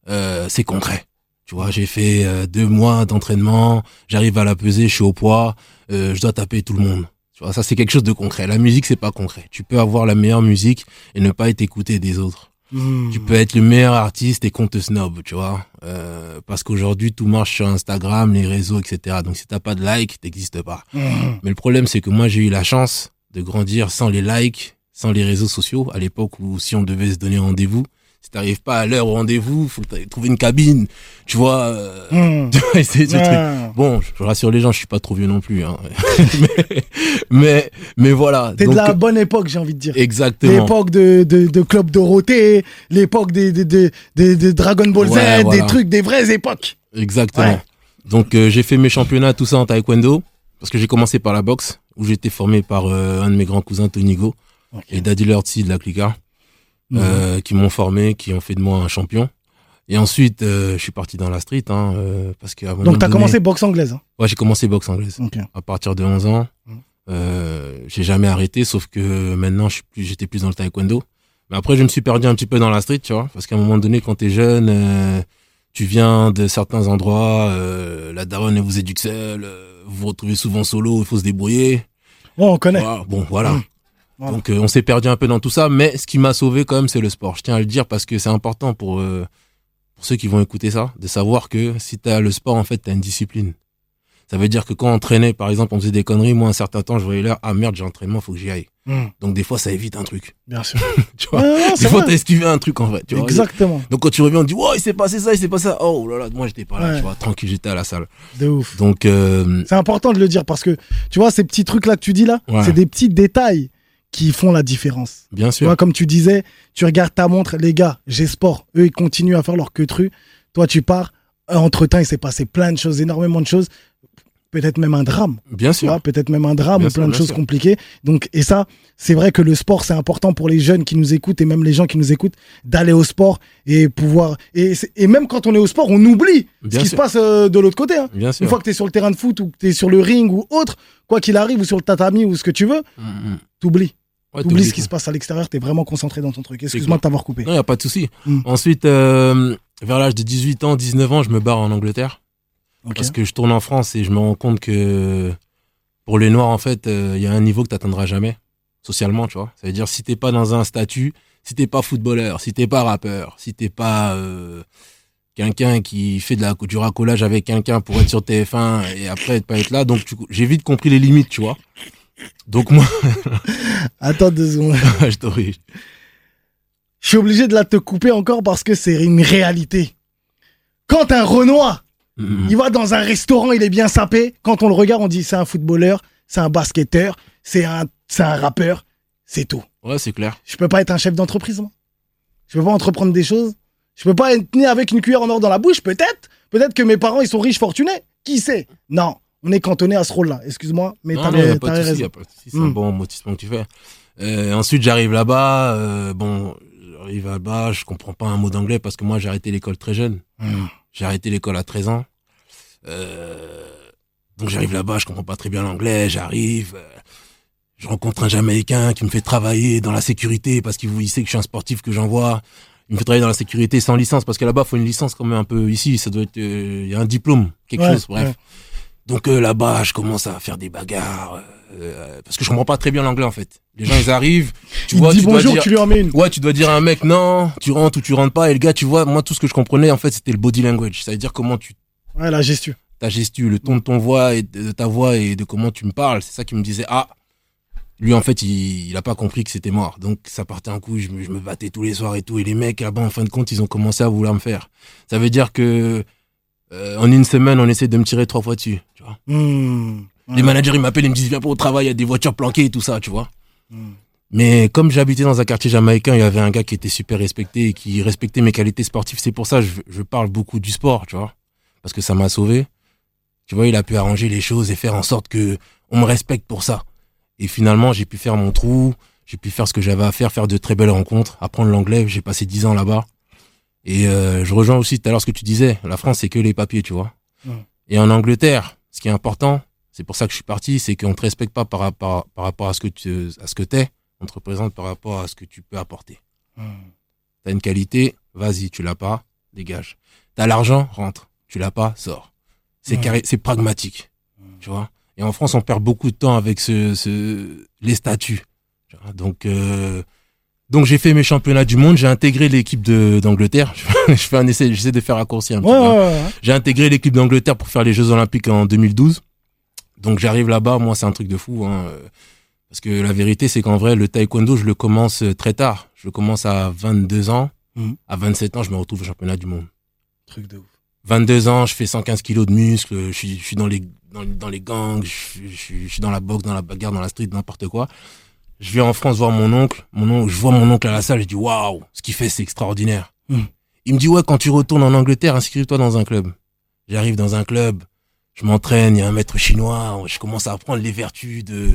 euh, c'est concret. Tu vois, j'ai fait euh, deux mois d'entraînement, j'arrive à la peser, je suis au poids, euh, je dois taper tout le monde. Tu vois, ça c'est quelque chose de concret. La musique c'est pas concret. Tu peux avoir la meilleure musique et ne pas être écouté des autres. Hmm. Tu peux être le meilleur artiste et qu'on te snob, tu vois. Euh, parce qu'aujourd'hui tout marche sur Instagram, les réseaux, etc. Donc si t'as pas de like, t'existes pas. Hmm. Mais le problème c'est que moi j'ai eu la chance de grandir sans les likes, sans les réseaux sociaux. À l'époque où si on devait se donner rendez-vous, si t'arrives pas à l'heure au rendez-vous, faut trouver une cabine, tu vois. euh, Hmm. tu vois, essayer ce truc. Bon, je rassure les gens, je suis pas trop vieux non plus. Hein. mais, mais, mais voilà. T'es de la bonne époque, j'ai envie de dire. Exactement. L'époque de, de, de Club Dorothée, l'époque des, des, des, Dragon Ball Ouais, Z, voilà. des trucs, des vraies époques. Exactement. Ouais. Donc euh, j'ai fait mes championnats, tout ça en taekwondo, parce que j'ai commencé par la boxe, où j'étais formé par euh, un de mes grands cousins, Tonigo, et Daddy Lortzi de la Clica, Mhm. euh, qui m'ont formé, qui ont fait de moi un champion. Et ensuite, euh, je suis parti dans la street, hein, euh, parce qu'à Donc t'as donné- commencé boxe anglaise. hein. Ouais, j'ai commencé boxe anglaise. À partir de 11 ans. Mhm. Euh, j'ai jamais arrêté, sauf que maintenant, je suis plus, j'étais plus dans le taekwondo. Mais après, je me suis perdu un petit peu dans la street, tu vois, parce qu'à un moment donné, quand t'es jeune, tu viens de certains endroits, la daronne vous éduque seul, euh, vous vous retrouvez souvent solo, il faut se débrouiller. Bon, on connaît. Voilà, bon, voilà. Mhm. Voilà. Donc, euh, on s'est perdu un peu dans tout ça, mais ce qui m'a sauvé quand même, c'est le sport. Je tiens à le dire parce que c'est important pour euh, pour ceux qui vont écouter ça, de savoir que si t'as le sport, en fait, t'as une discipline. Ça veut dire que quand on traînait, par exemple, on faisait des conneries, moi, un certain temps, je voyais l'heure, ah merde, j'ai entraînement, faut que j'y aille. Hmm, Donc, des fois, ça évite un truc. bien sûr. Tu vois? Des c'est fois, t'as esquivé un truc, en vrai. Tu vois? Exactement. Donc, quand tu reviens, on dit, ouais, il s'est passé ça, il s'est passé ça. Oh là là, moi, j'étais pas là, Ouais. tu vois, tranquille, j'étais à la salle. De ouf. Donc, euh, C'est important de le dire parce que, tu vois, ces petits trucs-là que tu dis là, Ouais. c'est des petits détails qui font la différence. bien sûr. comme tu disais, tu regardes ta montre, les gars, j'ai sport. Eux, ils continuent à faire leur queutru. Toi, tu pars. Entre temps, il s'est passé plein de choses, énormément de choses. Peut-être même un drame. Bien sûr. peut-être même un drame Bien ou sûr, plein de choses sûr. compliquées. Donc, et ça, c'est vrai que le sport, c'est important pour les jeunes qui nous écoutent et même les gens qui nous écoutent d'aller au sport et pouvoir. Et, même quand on est au sport, on oublie Bien ce qui sûr. se passe euh, de l'autre côté. hein. Bien Une fois que tu es sur le terrain de foot ou que tu es sur le ring ou autre, quoi qu'il arrive, ou sur le tatami ou ce que tu veux, Mm, mm. t'oublies. Ouais, T'oublies t'oublies ce qui se passe à l'extérieur, t'es vraiment concentré dans ton truc. Excuse-moi de t'avoir coupé. Non, y a pas de souci. Mm. Ensuite, euh, vers l'âge de 18 ans, 19 ans, je me barre en Angleterre. Parce que je tourne en France et je me rends compte que pour les Noirs, en fait, il y a un niveau que t'atteindras jamais, socialement, tu vois. Ça veut dire, si t'es pas dans un statut, si t'es pas footballeur, si t'es pas rappeur, si t'es pas euh, quelqu'un qui fait de la, du racolage avec quelqu'un pour être sur TF1 et après pas être là, donc tu- j'ai vite compris les limites, tu vois. Donc moi, Attends deux secondes. je t'aurais... Je suis obligé de la te couper encore parce que c'est une réalité. Quand un Renoir, Mm, il va dans un restaurant, il est bien sapé. Quand on le regarde, on dit c'est un footballeur, c'est un basketteur, c'est un, c'est un rappeur. C'est tout. Ouais, c'est clair. Je peux pas être un chef d'entreprise, moi. Je peux pas entreprendre des choses. Je peux pas être né avec une cuillère en or dans la bouche, peut-être. Peut-être que mes parents, ils sont riches, fortunés. Qui sait? Non, on est cantonné à ce rôle-là. Excuse-moi, mais y raison. c'est un Mm. bon motissement que tu fais. Euh, ensuite, j'arrive là-bas, euh, bon, j'arrive là-bas, je comprends pas un mot d'anglais parce que moi, j'ai arrêté l'école très jeune. Mm. J'ai arrêté l'école à 13 ans. Euh, donc j'arrive là-bas, je comprends pas très bien l'anglais, j'arrive, euh, je rencontre un Jamaïcain qui me fait travailler dans la sécurité parce qu'il il sait que je suis un sportif que j'envoie. Il me fait travailler dans la sécurité sans licence parce que là-bas, faut une licence quand même un peu ici, ça doit être, il y a un diplôme, quelque Ouais, chose, bref. ouais. Donc euh, là-bas, je commence à faire des bagarres euh, parce que je comprends pas très bien l'anglais en fait. Les gens ils arrivent, tu il vois, tu dois bonjour, dire tu lui en mets une. Ouais, tu dois dire à un mec non, tu rentres ou tu rentres pas et le gars, tu vois, moi tout ce que je comprenais en fait, c'était le body language, ça veut dire comment tu Ouais, la gestion. ta gestu, le ton de ton voix et de ta voix et de comment tu me parles, c'est ça qui me disait ah lui en fait il, il a pas compris que c'était mort donc ça partait en couille je me, je me battais tous les soirs et tout et les mecs là-bas en fin de compte ils ont commencé à vouloir me faire ça veut dire que euh, en une semaine on essaie de me tirer trois fois dessus tu vois Hmm. Les managers, ils m'appellent, ils me disent, viens pas au travail, il y a des voitures planquées et tout ça, tu vois. Mais comme j'habitais dans un quartier jamaïcain, il y avait un gars qui était super respecté et qui respectait mes qualités sportives. C'est pour ça que je, je parle beaucoup du sport, tu vois. Parce que ça m'a sauvé. Tu vois, il a pu arranger les choses et faire en sorte que on me respecte pour ça. Et finalement, j'ai pu faire mon trou, j'ai pu faire ce que j'avais à faire, faire de très belles rencontres, apprendre l'anglais. J'ai passé dix ans là-bas. Et euh, je rejoins aussi tout à l'heure ce que tu disais. La France, c'est que les papiers, tu vois. Et en Angleterre, ce qui est important, c'est pour ça que je suis parti, c'est qu'on te respecte pas par rapport, par rapport à ce que tu, à ce que t'es. On te représente par rapport à ce que tu peux apporter. T'as une qualité, vas-y, tu l'as pas, dégage. T'as l'argent, rentre. Tu l'as pas, sors. C'est Ouais. carré, c'est pragmatique. Tu vois? Et en France, on perd beaucoup de temps avec ce, ce les statuts. Donc, euh, donc j'ai fait mes championnats du monde. J'ai intégré l'équipe d'Angleterre. je fais un essai, j'essaie de faire raccourci un petit Ouais, peu. ouais, ouais. J'ai intégré l'équipe d'Angleterre pour faire les Jeux Olympiques en 2012. Donc j'arrive là-bas, moi c'est un truc de fou. Hein, parce que la vérité c'est qu'en vrai, le taekwondo, je le commence euh, très tard. Je le commence à 22 ans. Mhm. À 27 ans, je me retrouve au championnat du monde. Truc de ouf. 22 ans, je fais 115 kilos de muscles, je suis, je suis dans les dans, dans les gangs, je, je suis dans la boxe, dans la bagarre, dans la street, n'importe quoi. Je vais en France voir mon oncle, mon oncle, je vois mon oncle à la salle, je dis waouh, ce qu'il fait c'est extraordinaire. Mm. Il me dit ouais, quand tu retournes en Angleterre, inscris-toi dans un club. J'arrive dans un club, je m'entraîne, il y a un maître chinois, je commence à apprendre les vertus de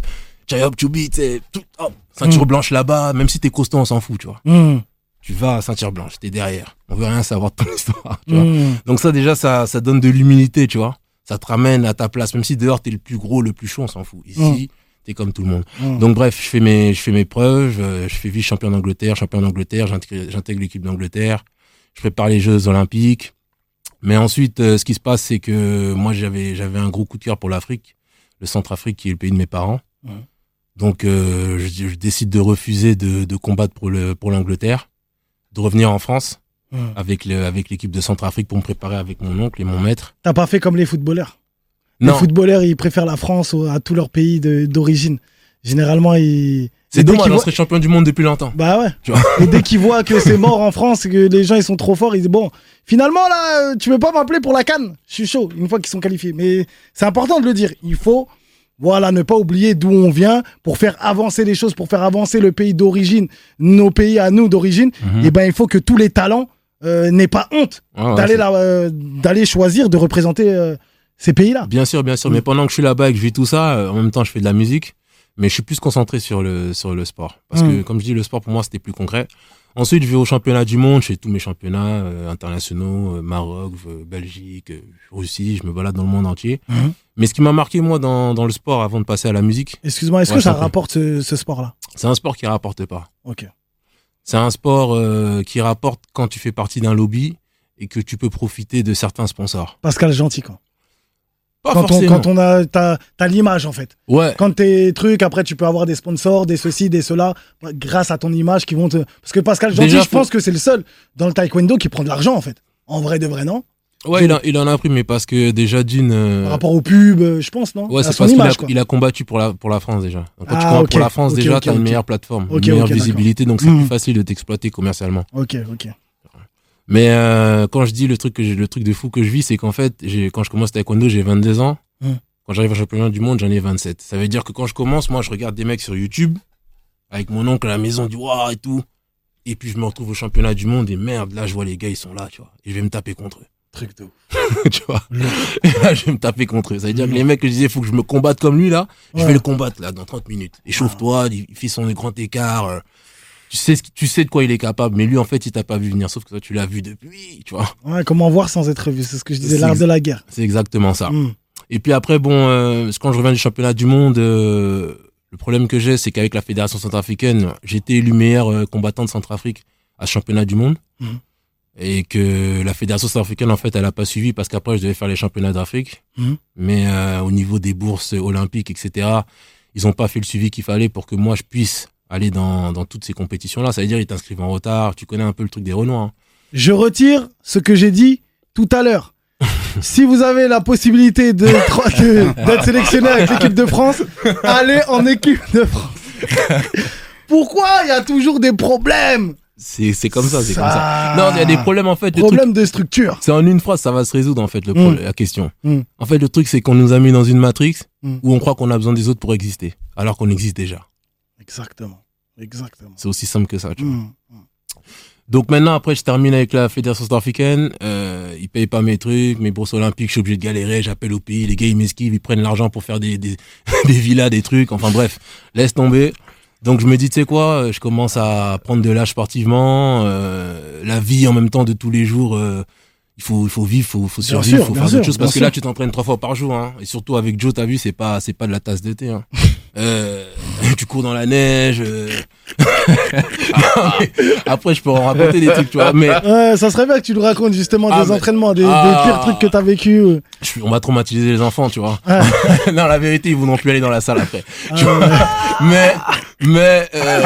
Chai Hop Chubi, tout, hop, ceinture Mm. blanche là-bas, même si t'es costaud, on s'en fout, tu vois. Mmh. Tu vas à ceinture blanche, t'es derrière. On veut rien savoir de ton histoire, tu vois. Donc ça déjà ça ça donne de l'humilité, tu vois. Ça te ramène à ta place même si dehors t'es le plus gros, le plus chaud, on s'en fout. Ici, t'es comme tout le monde. Mmh. Donc bref, je fais mes je fais mes preuves, euh, je fais vice champion d'Angleterre, champion d'Angleterre, j'intègre j'intègre l'équipe d'Angleterre. Je prépare les Jeux olympiques. Mais ensuite euh, ce qui se passe c'est que moi j'avais j'avais un gros coup de cœur pour l'Afrique, le Centrafrique qui est le pays de mes parents. Mmh. Donc euh, je, je décide de refuser de, de combattre pour le pour l'Angleterre, de revenir en France Mmh. avec le, avec l'équipe de Centrafrique pour me préparer avec mon oncle et mon maître. T'as pas fait comme les footballeurs. Non, Les footballeurs, ils préfèrent la France à tout leur pays d'origine. Généralement, ils. c'est dommage, qu'ils on voient- serait champion du monde depuis longtemps. Bah ouais. Tu vois. Et dès qu'ils voient que c'est mort en France, que les gens ils sont trop forts, ils disent bon, finalement là, euh, tu veux pas m'appeler pour la canne Je suis chaud. Une fois qu'ils sont qualifiés. Mais c'est important de le dire. Il faut, voilà, ne pas oublier d'où on vient pour faire avancer les choses, pour faire avancer le pays d'origine, nos pays à nous d'origine. Mhm. Et ben il faut que tous les talents euh, n'aient pas honte ouais, d'aller euh, d'aller choisir de représenter euh, ces pays-là. Bien sûr, bien sûr. Mm. Mais pendant que je suis là-bas et que je vis tout ça, euh, en même temps, je fais de la musique. Mais je suis plus concentré sur le, sur le sport. Parce Mm. que, comme je dis, le sport, pour moi, c'était plus concret. Ensuite, je vais au championnat du monde. Je fais tous mes championnats euh, internationaux, euh, Maroc, euh, Belgique, Russie. Je me balade dans le monde entier. Mhm. Mais ce qui m'a marqué, moi, dans, dans le sport, avant de passer à la musique, Excuse-moi, est-ce Ouais, que ça rapporte ce, ce sport-là? C'est un sport qui rapporte pas. Ok. C'est un sport qui rapporte quand tu fais partie d'un lobby et que tu peux profiter de certains sponsors. Pascal Gentil, quoi. Pas Quand on, forcément. quand on a, t'as, t'as l'image, en fait. Ouais. Quand tes trucs, après, tu peux avoir des sponsors, des ceci, des cela, grâce à ton image qui vont te. Parce que Pascal Gentil, Déjà, je pense que c'est le seul dans le taekwondo qui prend de l'argent, en fait. En vrai de vrai, non? Ouais, il, a- il en a pris, mais parce que déjà d'une. euh, Par rapport aux pubs, euh, je pense, non? Ouais, c'est parce qu'il a, il a combattu pour la, pour la France déjà. Donc, quand tu Ah, combats ok. pour la France, déjà, ok, t'as une meilleure plateforme, une meilleure visibilité, donc c'est plus facile de t'exploiter commercialement. Ok, ok. Mais euh, quand je dis le truc que j'ai, le truc de fou que je vis, c'est qu'en fait, j'ai, quand je commence taekwondo, j'ai 22 ans. Mhm. Quand j'arrive au championnat du monde, j'en ai 27. Ça veut dire que quand je commence, moi, je regarde des mecs sur YouTube avec mon oncle à la maison, du waouh et tout. Et puis je me retrouve au championnat du monde et merde, là, je vois les gars, ils sont là, tu vois. Et je vais me taper contre eux. Truc de ouf. tu vois. Et là, je vais me taper contre eux. Ça veut dire que les mecs que je disais, faut que je me combatte comme lui, là. Je vais le combattre, là, dans 30 minutes. Échauffe-toi, il il fait son grand écart. Tu sais, tu sais de quoi il est capable, mais lui, en fait, il t'a pas vu venir, sauf que toi, tu l'as vu depuis, tu vois. Ouais, comment voir sans être vu C'est ce que je disais, C'est l'art de la guerre. C'est exactement ça. Hmm. Et puis après, bon, euh, quand je reviens du championnat du monde, euh, le problème que j'ai, c'est qu'avec la fédération centrafricaine, été élu meilleur euh, combattant de Centrafrique à ce championnat du monde. Mhm. Et que la fédération centrafricaine, en fait, elle a pas suivi parce qu'après, je devais faire les championnats d'Afrique. Mhm. Mais euh, au niveau des bourses olympiques, etc., ils ont pas fait le suivi qu'il fallait pour que moi, je puisse aller dans, dans toutes ces compétitions-là. Ça veut dire, ils t'inscrivent en retard. Tu connais un peu le truc des Renois. hein. Je retire ce que j'ai dit tout à l'heure. si vous avez la possibilité de- de- d'être sélectionné avec l'équipe de France, allez en équipe de France. Pourquoi il y a toujours des problèmes? C'est c'est comme ça, c'est comme ça. Non, il y a des problèmes en fait. Problème de structure. C'est en une phrase, ça va se résoudre en fait le Mm. la question. Mm. En fait, le truc c'est qu'on nous a mis dans une matrix Mm. où on croit qu'on a besoin des autres pour exister, alors qu'on existe déjà. Exactement. Exactement. C'est aussi simple que ça. Tu vois. Mm. Donc maintenant, après, je termine avec la fédération sud-africaine. Euh, ils payent pas mes trucs, mes bourses olympiques, je suis obligé de galérer. J'appelle au pays, les gars ils m'esquivent, ils prennent l'argent pour faire des, des, des villas, des trucs. Enfin bref, laisse tomber. Donc je me dis, tu sais quoi, euh, je commence à prendre de l'âge sportivement. euh, la vie en même temps de tous les jours, euh, il faut, il faut vivre, faut, faut survivre, sûr, faut faire sûr, d'autres choses. Parce que là, tu t'entraînes trois fois par jour. Hein. Et surtout avec Joe, t'as vu, c'est pas, c'est pas de la tasse de thé. Hein. Euh, tu cours dans la neige. euh. Après, je peux en raconter des trucs, tu vois. Mais Ouais, ça serait bien que tu nous racontes justement Ah, des mais- entraînements, des, Ah. des pires trucs que t'as vécu. je suis- on va traumatiser les enfants, tu vois. Ah. non, la vérité, ils voudront plus aller dans la salle après. Tu vois. Mais, mais, euh,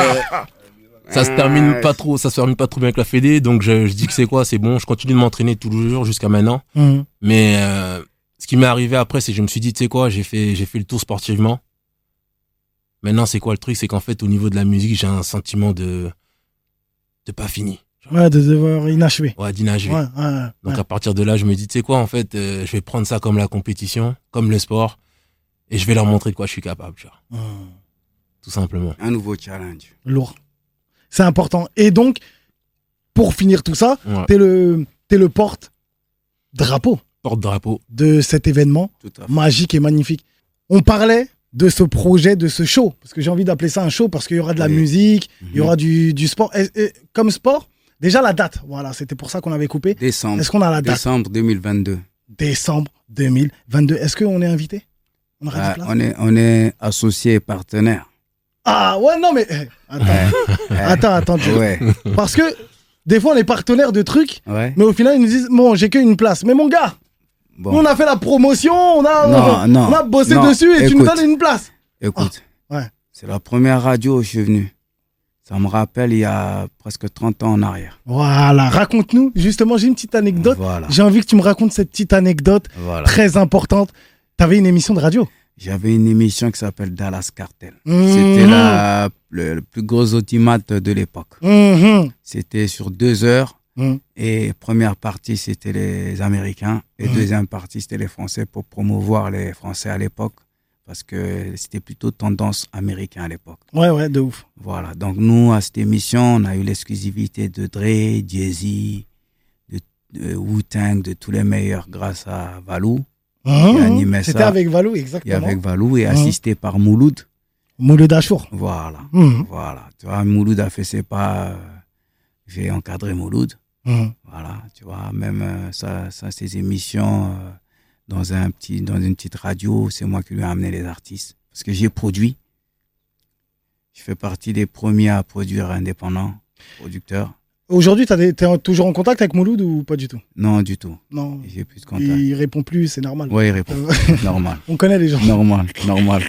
ça se termine pas trop, ça se termine pas trop bien avec la Fédé, donc je, je dis que c'est quoi, c'est bon, je continue de m'entraîner tous les jours jusqu'à maintenant. Mhm. Mais euh, ce qui m'est arrivé après, c'est que je me suis dit, tu sais quoi, j'ai fait, j'ai fait le tour sportivement. Maintenant, c'est quoi le truc, c'est qu'en fait, au niveau de la musique, j'ai un sentiment de, de pas fini. Ouais, de devoir inachevé. Ouais, d'inachevé. Ouais, ouais, Donc ouais. à partir de là, je me dis, tu sais quoi, en fait, euh, je vais prendre ça comme la compétition, comme le sport, et je vais leur montrer de quoi je suis capable, tu vois, Mhm. tout simplement. Un nouveau challenge. Lourd. C'est important. Et donc, pour finir tout ça, Ouais. t'es le, porte-drapeau Porte-drapeau. de cet événement magique et magnifique. On parlait de ce projet, de ce show, parce que j'ai envie d'appeler ça un show, parce qu'il y aura de la Oui. musique, il y Mhm. aura du, du sport. Et- et comme sport, déjà la date, voilà, c'était pour ça qu'on avait coupé. Décembre. Est-ce qu'on a la date Décembre 2022. Décembre 2022. Est-ce qu'on est invité? On aura Ah, on est, on est associés et partenaires. Ah ouais, non mais... eh, Attends, Ouais. attends, attends. tu- Ouais. Parce que des fois, on est partenaire de trucs, Ouais. mais au final, ils nous disent, bon, j'ai qu'une place. Mais mon gars, nous, on a fait la promotion, on a, Non, non, on a bossé non, dessus et tu nous donnes une place. Écoute. Ouais. C'est la première radio où je suis venu. Ça me rappelle il y a presque 30 ans en arrière. Voilà, raconte-nous. Justement, j'ai une petite anecdote. Voilà. J'ai envie que tu me racontes cette petite anecdote Voilà. très importante. T'avais une émission de radio? J'avais une émission qui s'appelle Dallas Cartel. Mmh. C'était la, le, le plus gros automate de l'époque. Mhm. C'était sur deux heures. Mhm. Et première partie, c'était les Américains. Et Mhm. deuxième partie, c'était les Français pour promouvoir les Français à l'époque. Parce que c'était plutôt tendance américain à l'époque. Ouais, ouais, de ouf. Voilà. Donc, nous, à cette émission, on a eu l'exclusivité de Dre, Jay-Z, de, de Wu-Tang, de tous les meilleurs grâce à Valou. Animait C'était avec Valou, Et exactement. avec Valou et Mhm. assisté par Mouloud. Mouloud Achour. Voilà. Mhm. Voilà. Tu vois, Mouloud a fait ses pas. euh, J'ai encadré Mouloud. Mhm. Voilà. Tu vois, même euh, ça, ça, ses émissions euh, dans, un petit, dans une petite radio, c'est moi qui lui ai amené les artistes. Parce que j'ai produit. Je fais partie des premiers à produire indépendant, producteur. Aujourd'hui, t'as des- t'es toujours en contact avec Mouloud ou pas du tout? Non, du tout. Non. J'ai plus de contact. Il répond plus, c'est normal. Ouais, il répond. Euh, normal. On connaît les gens. Normal. Normal.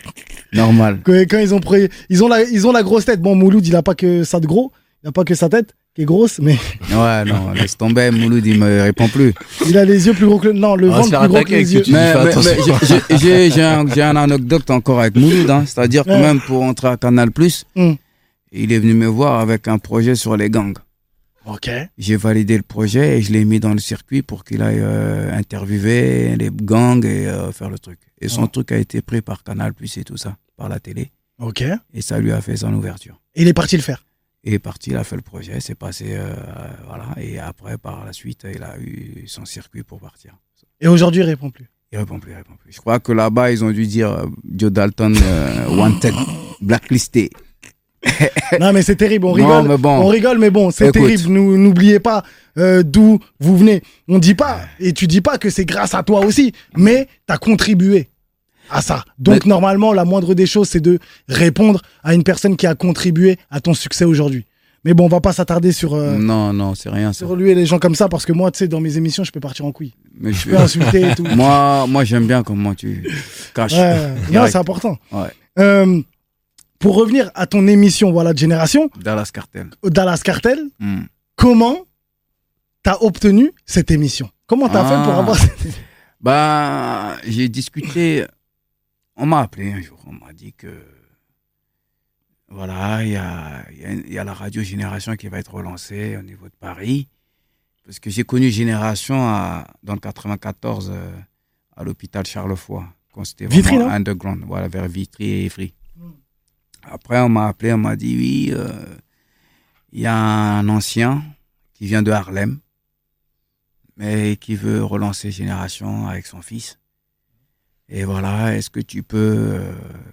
Normal. Quand, quand ils ont pris, ils ont la, ils ont la grosse tête. Bon, Mouloud, il a pas que ça de gros, il a pas que sa tête qui est grosse, mais Ouais, non, laisse tomber. Mouloud, il me répond plus. il a les yeux plus gros que le, non, le On ventre plus gros que les yeux. tu- Mais, mais- mais j'ai- j'ai- j'ai j'ai un, anecdote encore avec Mouloud, hein. c'est-à-dire que Ouais. même pour entrer à Canal+, Mm. il est venu me voir avec un projet sur les gangs. Ok. J'ai validé le projet et je l'ai mis dans le circuit pour qu'il aille euh, interviewer les gangs et euh, faire le truc. Et son Ouais. truc a été pris par Canal+, et tout ça, par la télé. Ok. Et ça lui a fait son ouverture. Et il est parti le faire. Il est parti, il a fait le projet, c'est passé, euh, voilà. Et après, par la suite, il a eu son circuit pour partir. Et aujourd'hui, il répond plus. Il répond plus, il répond plus. Je crois que là-bas, ils ont dû dire euh, Joe Dalton wanted, blacklisté. non, mais c'est terrible. On Non, rigole. mais bon. On rigole, mais bon, c'est terrible. N'oubliez pas euh, d'où vous venez. On dit pas, et tu dis pas que c'est grâce à toi aussi, mais t'as contribué à ça. Donc, Mais- normalement, la moindre des choses, c'est de répondre à une personne qui a contribué à ton succès aujourd'hui. Mais bon, on va pas s'attarder sur, euh, Non, non, c'est rien sur lui et les gens comme ça, parce que moi, tu sais, dans mes émissions, je peux partir en couille. Mais je Je peux insulter et tout. moi, moi j'aime bien comment tu caches. Ouais, non, c'est important. Ouais. Euh, pour revenir à ton émission, voilà, de génération, Dallas Cartel. Dallas Cartel, Hmm. comment t'as obtenu cette émission? Comment t'as Ah. fait pour avoir cette Bah, j'ai discuté. On m'a appelé un jour, on m'a dit que. Voilà, il y a, il y a- il y a la radio Génération qui va être relancée au niveau de Paris. Parce que j'ai connu Génération à- dans le 94 euh, à l'hôpital Charlefoy. Quand c'était vraiment underground, voilà, vers Vitry et Évry. Après, on m'a appelé, on m'a dit oui, euh, il y a un ancien qui vient de Harlem, mais qui veut relancer Génération avec son fils. Et voilà, est-ce que tu peux euh,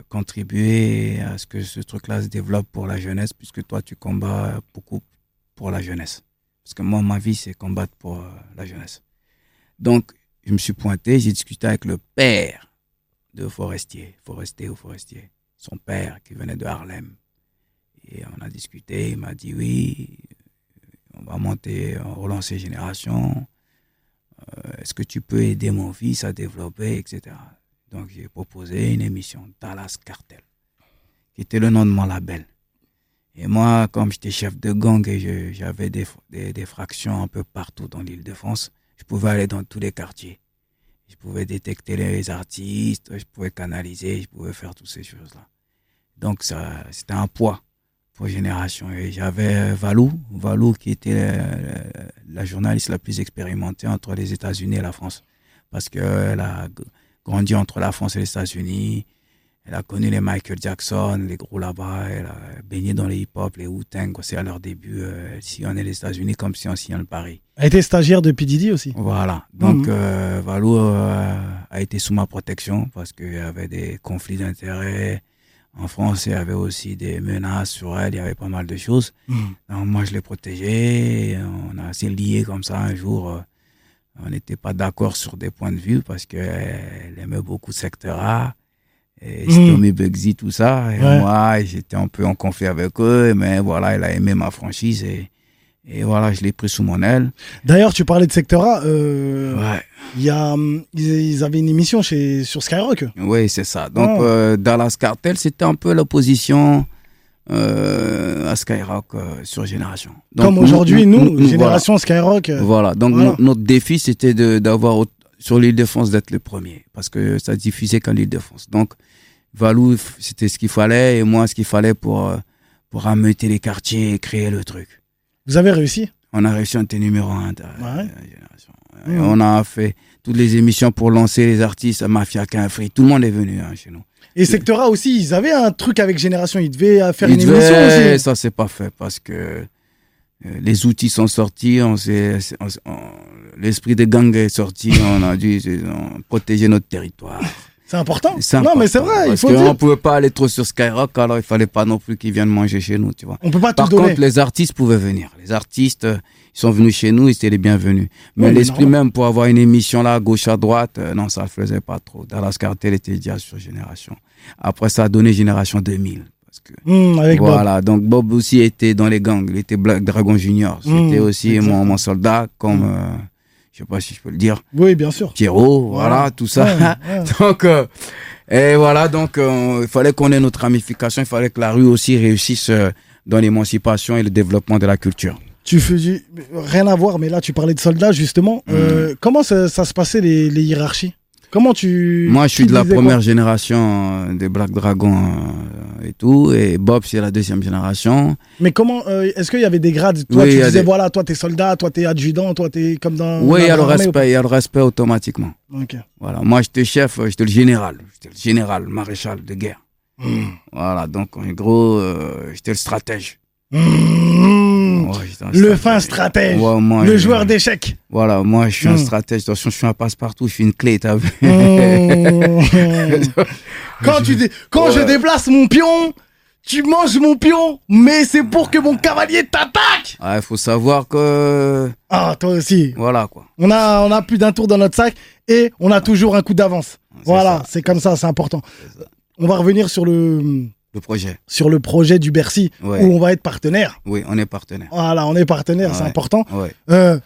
contribuer à ce que ce truc-là se développe pour la jeunesse, puisque toi, tu combats beaucoup pour la jeunesse? Parce que moi, ma vie, c'est combattre pour euh, la jeunesse. Donc, je me suis pointé, j'ai discuté avec le père de Forestier, Forestier ou Forestier, son père qui venait de Harlem. Et on a discuté, il m'a dit oui, on va monter, on relancer Génération. Euh, Est-ce que tu peux aider mon fils à développer, etc. Donc j'ai proposé une émission, Dallas Cartel, qui était le nom de mon label. Et moi, comme j'étais chef de gang et j'avais des fractions un peu partout dans l'île de France, je pouvais aller dans tous les quartiers. Je pouvais détecter les artistes, je pouvais canaliser, je pouvais faire toutes ces choses-là. Donc ça, c'était un poids pour Génération. Et j'avais Valou, Valou qui était euh, la journaliste la plus expérimentée entre les États-Unis et la France. Parce qu'elle a grandi entre la France et les États-Unis. Elle a connu les Michael Jackson, les gros là-bas. Elle a baigné dans les hip-hop, les Wu-Tang. C'est à leur début. euh, Elle sillonnait les États-Unis comme si on sillonne Paris. Elle était stagiaire de P. Diddy aussi. Voilà. Donc, euh, Valou euh, a été sous ma protection parce qu'il y avait des conflits d'intérêts. En France, il y avait aussi des menaces sur elle. Il y avait pas mal de choses. Mhm. Donc, moi, je l'ai protégée. On a assez lié comme ça un jour. on n'était pas d'accord sur des points de vue parce qu'elle aimait beaucoup Secteur A. Et Mhm. Stormy Bugsy, tout ça. Et Ouais. moi, j'étais un peu en conflit avec eux. Mais voilà, elle a aimé ma franchise. Et, et voilà, je l'ai pris sous mon aile. D'ailleurs, tu parlais de Secteur A. euh, Ouais. il y a, hum, ils, avaient une émission chez, sur Skyrock. Oui, c'est ça. Donc, Oh. euh, Dallas Cartel, c'était un peu l'opposition euh, à Skyrock euh, sur Génération. Donc, Comme nous- aujourd'hui, nous, voilà. Génération Skyrock. Voilà. Donc, Voilà. notre défi, c'était d'avoir sur l'île de France d'être le premier, parce que ça diffusait qu'en l'île de France. Donc, Valou, c'était ce qu'il fallait, et moi, ce qu'il fallait pour euh, pour ameuter les quartiers et créer le truc. Vous avez réussi? On a réussi, on était numéro un de, Ouais. la Génération. Mhm. On a fait toutes les émissions pour lancer les artistes, Mafia Free. Tout le monde est venu hein, chez nous. Et Secteur A aussi, ils avaient un truc avec Génération. Ils devaient faire une émission aussi. Ça, c'est pas fait parce que euh, les outils sont sortis, on s'est- on s'est- on- l'esprit de gang est sorti, on a dû on- protéger notre territoire. C'est important. Non, mais c'est vrai, parce qu'on dire. pouvait pas aller trop sur Skyrock, alors il fallait pas non plus qu'ils viennent manger chez nous, tu vois. On peut pas tout Par donner. contre, les artistes pouvaient venir. Les artistes, euh, ils sont venus chez nous, ils étaient les bienvenus. Mais Oui, l'esprit même pour avoir une émission là, gauche à droite, euh, non, ça le faisait pas trop. Dallas Cartel était déjà sur Génération. Après, ça a donné Génération 2000. Parce que avec Bob. voilà, donc Bob aussi était dans les gangs, il était Black Dragon Junior. C'était Mmh, aussi exact. mon, mon soldat, comme, euh, je sais pas si je peux le dire, Oui, bien sûr. Pierrot, voilà, tout ça. Ouais, ouais. donc, euh, et voilà, donc euh, il fallait qu'on ait notre ramification, il fallait que la rue aussi réussisse euh, dans l'émancipation et le développement de la culture. Tu faisais rien à voir, mais là tu parlais de soldats justement. Euh, comment ça, ça se passait les, les hiérarchies? Comment tu Moi, je suis de la première génération euh, des Black Dragons euh, et tout, et Bob, c'est la deuxième génération. Mais comment euh, Est-ce qu'il y avait des grades? Toi, Oui, tu disais des- voilà, toi t'es soldat, toi t'es adjudant, toi t'es comme dans. Oui, il y a le respect, il y a le respect automatiquement. pas Ok. Voilà, moi j'étais chef, j'étais le général, j'étais le général, maréchal de guerre. Hmm. Voilà, donc en gros, euh, j'étais le stratège. Mmh. Le fin stratège. Ouais, moi, le je- joueur d'échecs. Voilà, moi je suis un Mm. stratège. Attention, je suis un passe-partout, je suis une clé, t'as vu Mmh. quand tu dé- quand je déplace mon pion, tu manges mon pion, mais c'est pour que mon cavalier t'attaque. Ah, Il faut savoir que. Ah, toi aussi. Voilà quoi. On a, on a plus d'un tour dans notre sac et on a toujours un coup d'avance. Voilà, c'est comme ça, c'est important. On va revenir sur le, Le projet. sur le projet du Bercy Ouais. où on va être partenaire. Oui, on est partenaire. Voilà, on est partenaire, c'est important. Ouais. Euh,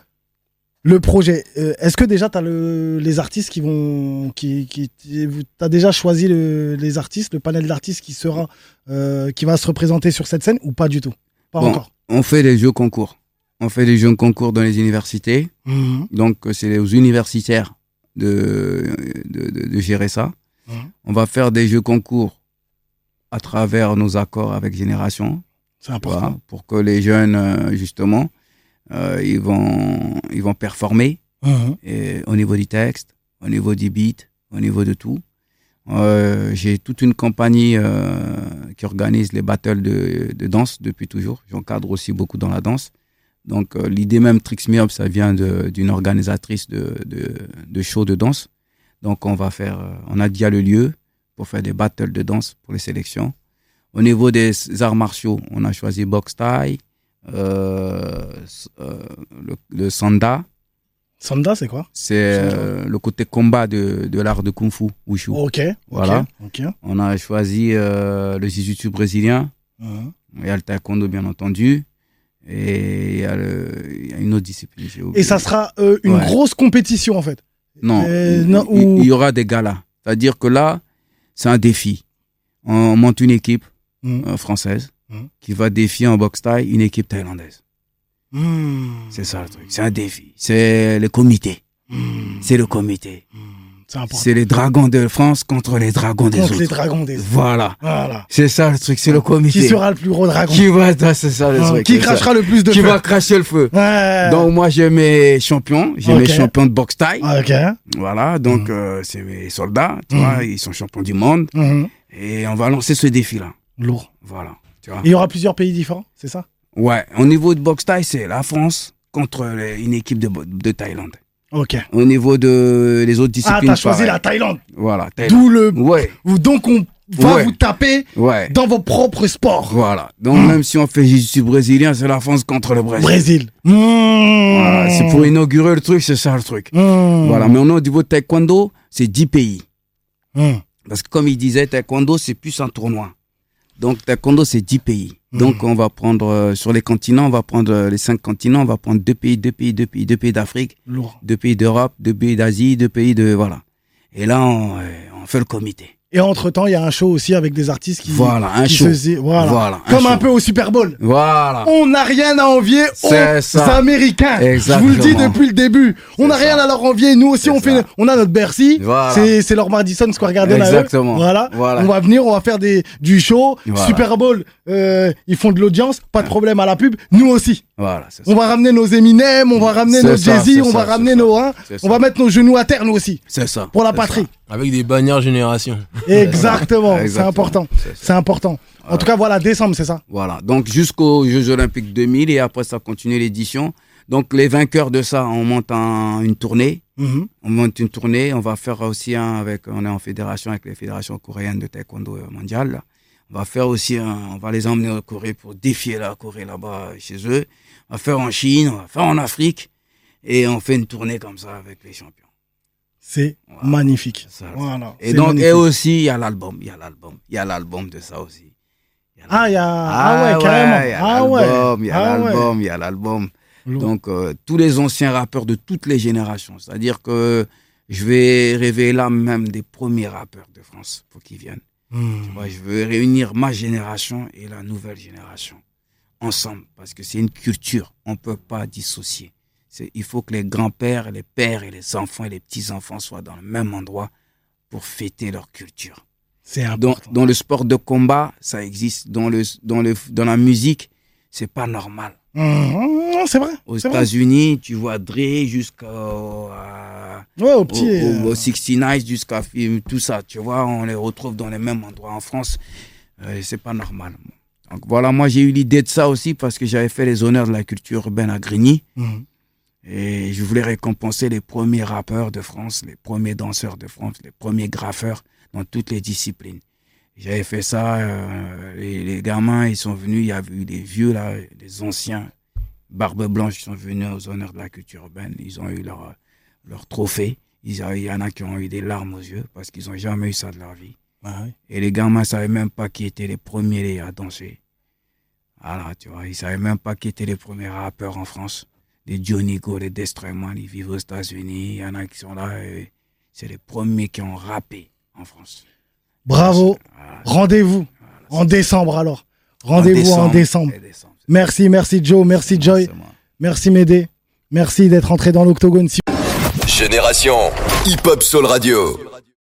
le projet, euh, est-ce que déjà tu as le, les artistes qui vont. Qui, qui, tu as déjà choisi le- les artistes, le panel d'artistes qui sera. euh, qui va se représenter sur cette scène ou pas du tout? Pas Bon. encore. On fait des jeux concours. On fait des jeux concours dans les universités. Mhm. Donc, c'est aux universitaires de, de, de- de gérer ça. Mhm. On va faire des jeux concours à travers nos accords avec Génération, C'est important. pour que les jeunes, euh, justement, euh, ils, vont, ils vont performer Mhm. et au niveau du texte, au niveau du beat, au niveau de tout. Euh, J'ai toute une compagnie euh, qui organise les battles de, de danse depuis toujours. J'encadre aussi beaucoup dans la danse. Donc l'idée même Trix Me Up, ça vient d'une organisatrice de, de, de shows de danse. Donc on va faire, on a déjà le lieu pour faire des battles de danse pour les sélections. Au niveau des arts martiaux, on a choisi box thai, euh, euh, le, le sanda, Sanda, c'est quoi? C'est euh, le côté combat de, de l'art de kung fu, wushu. Ok. ok, Voilà. Ok. On a choisi euh, le jiu-jitsu brésilien, Mhm. il y a le taekwondo bien entendu, et il y a, le- il y a une autre discipline. Et ça sera euh, une Ouais. grosse compétition en fait. Non, il, non, il- ou- il y aura des galas. C'est-à-dire que là, c'est un défi. On monte une équipe Mhm. euh, française Mhm. qui va défier en boxe thaï une équipe thaïlandaise. Mhm. C'est ça le truc. C'est un défi. C'est le comité. C'est le comité. C'est les dragons de France contre les dragons des autres. les dragons des. Voilà. Voilà. C'est ça le truc, c'est le comité. Qui sera le plus gros dragon Qui va, c'est ça le Hein, truc. Qui crachera le plus de Qui feu va cracher le feu. Ouais. Donc moi j'ai mes champions, j'ai mes champions de boxe thaï. Ok. Voilà, donc Mhm. euh, c'est mes soldats, tu vois, ils sont champions du monde Mhm. et on va lancer ce défi-là. Lourd. Voilà, tu vois. Et il y aura plusieurs pays différents, c'est ça? Ouais, au niveau de boxe thaï, c'est la France contre les- une équipe de, de Thaïlande. Ok. Au niveau de les autres Ah, disciplines, t'as choisi la Thaïlande. Voilà. D'où le. Ouais, Donc on va Ouais. vous taper ouais. dans vos propres sports. Voilà. Donc même si on fait jiu-jitsu brésilien, c'est la France contre le Brésil. Brésil. Mmh. Voilà, c'est pour inaugurer le truc, c'est ça le truc. Mmh. Voilà, mais au niveau de taekwondo, c'est 10 pays. Mmh. Parce que comme il disait, taekwondo, c'est plus un tournoi. Donc taekwondo, c'est 10 pays. Donc on va prendre, euh, sur les continents, on va prendre euh, les cinq continents, on va prendre deux pays, deux pays, deux pays, deux pays d'Afrique, deux pays d'Europe, deux pays d'Asie, deux pays de... Voilà. Et là, on, euh, on fait le comité. Et entre temps, il y a un show aussi avec des artistes qui. Voilà, un qui show. se- voilà. Voilà, Comme un peu au Super Bowl. Voilà. On n'a rien à envier aux ça. Américains. Exactement. Je vous le dis depuis le début. On n'a rien à leur envier. Nous aussi, on fait, on a notre Bercy. Voilà. C'est, leur Madison Square Garden. Exactement. Voilà. Voilà. On va venir, on va faire des, du show. Super Bowl, euh, ils font de l'audience. Pas de problème à la pub. Nous aussi. Voilà, c'est ça. On va ramener nos Eminem, on va ramener C'est nos Jay-Z, on va ramener nos, hein, on va mettre nos genoux à terre, nous aussi. C'est ça. Pour la patrie. Avec des bannières génération. Exactement. C'est important. C'est important. En tout cas, voilà, décembre, c'est ça. Voilà. Donc jusqu'aux Jeux Olympiques 2000 et après ça continue l'édition. Donc les vainqueurs de ça, on monte en- une tournée. Mhm. On monte une tournée. On va faire aussi un avec, on est en fédération avec les fédérations coréennes de taekwondo mondial. là. On va faire aussi un, on va les emmener en Corée pour défier la Corée là-bas chez eux. On va faire en Chine, on va faire en Afrique. Et on fait une tournée comme ça avec les champions. C'est Voilà. magnifique. C'est ça. Voilà. Et donc, magnifique. et aussi, il y a l'album. Il y a l'album. Il y a l'album de ça aussi. Il y a Ah, il y a, l'album. ah ouais, carrément. Il y a ah l'album, il y a Ah l'album, il y a l'album. Donc, euh, tous les anciens rappeurs de toutes les générations. C'est-à-dire que je vais révéler là même des premiers rappeurs de France pour qu'ils viennent. Moi, je veux réunir ma génération et la nouvelle génération ensemble parce que c'est une culture. On ne peut pas dissocier. Il faut que les grands-pères, les pères et les enfants et les petits-enfants soient dans le même endroit pour fêter leur culture. C'est Dans, important. dans le sport de combat, ça existe. Dans, le, dans, le, dans la musique, c'est pas normal. Mhm, C'est vrai. Aux. États-Unis, tu vois Dre jusqu'au à- Ouais, au au, petit. au- euh, au 69 jusqu'à film, tout ça, tu vois, on les retrouve dans les mêmes endroits en France. Euh, c'est pas normal. Donc voilà, moi j'ai eu l'idée de ça aussi parce que j'avais fait les honneurs de la culture urbaine à Grigny mhm. et je voulais récompenser les premiers rappeurs de France, les premiers danseurs de France, les premiers graffeurs dans toutes les disciplines. J'avais fait ça, euh, les, les gamins ils sont venus, il y avait eu des vieux là, des anciens, barbe blanche, ils sont venus aux honneurs de la culture urbaine, ils ont eu leur, leur trophée. Ils Il y en a qui ont eu des larmes aux yeux parce qu'ils n'ont jamais eu ça de leur vie. Ah ouais. Et les gamins ne savaient même pas qui étaient les premiers à danser. Voilà, tu vois, ils ne savaient même pas qui étaient les premiers rappeurs en France. Les Johnny Go, les Destroyman, ils vivent aux États-Unis. Il y en a qui sont là. C'est les premiers qui ont rappé en France. Bravo. Voilà, Rendez-vous voilà, en décembre alors. Rendez-vous en décembre. Merci, merci Joe, merci Joy, merci Médée. Merci d'être entré dans l'octogone. Génération Hip Hop Soul Radio.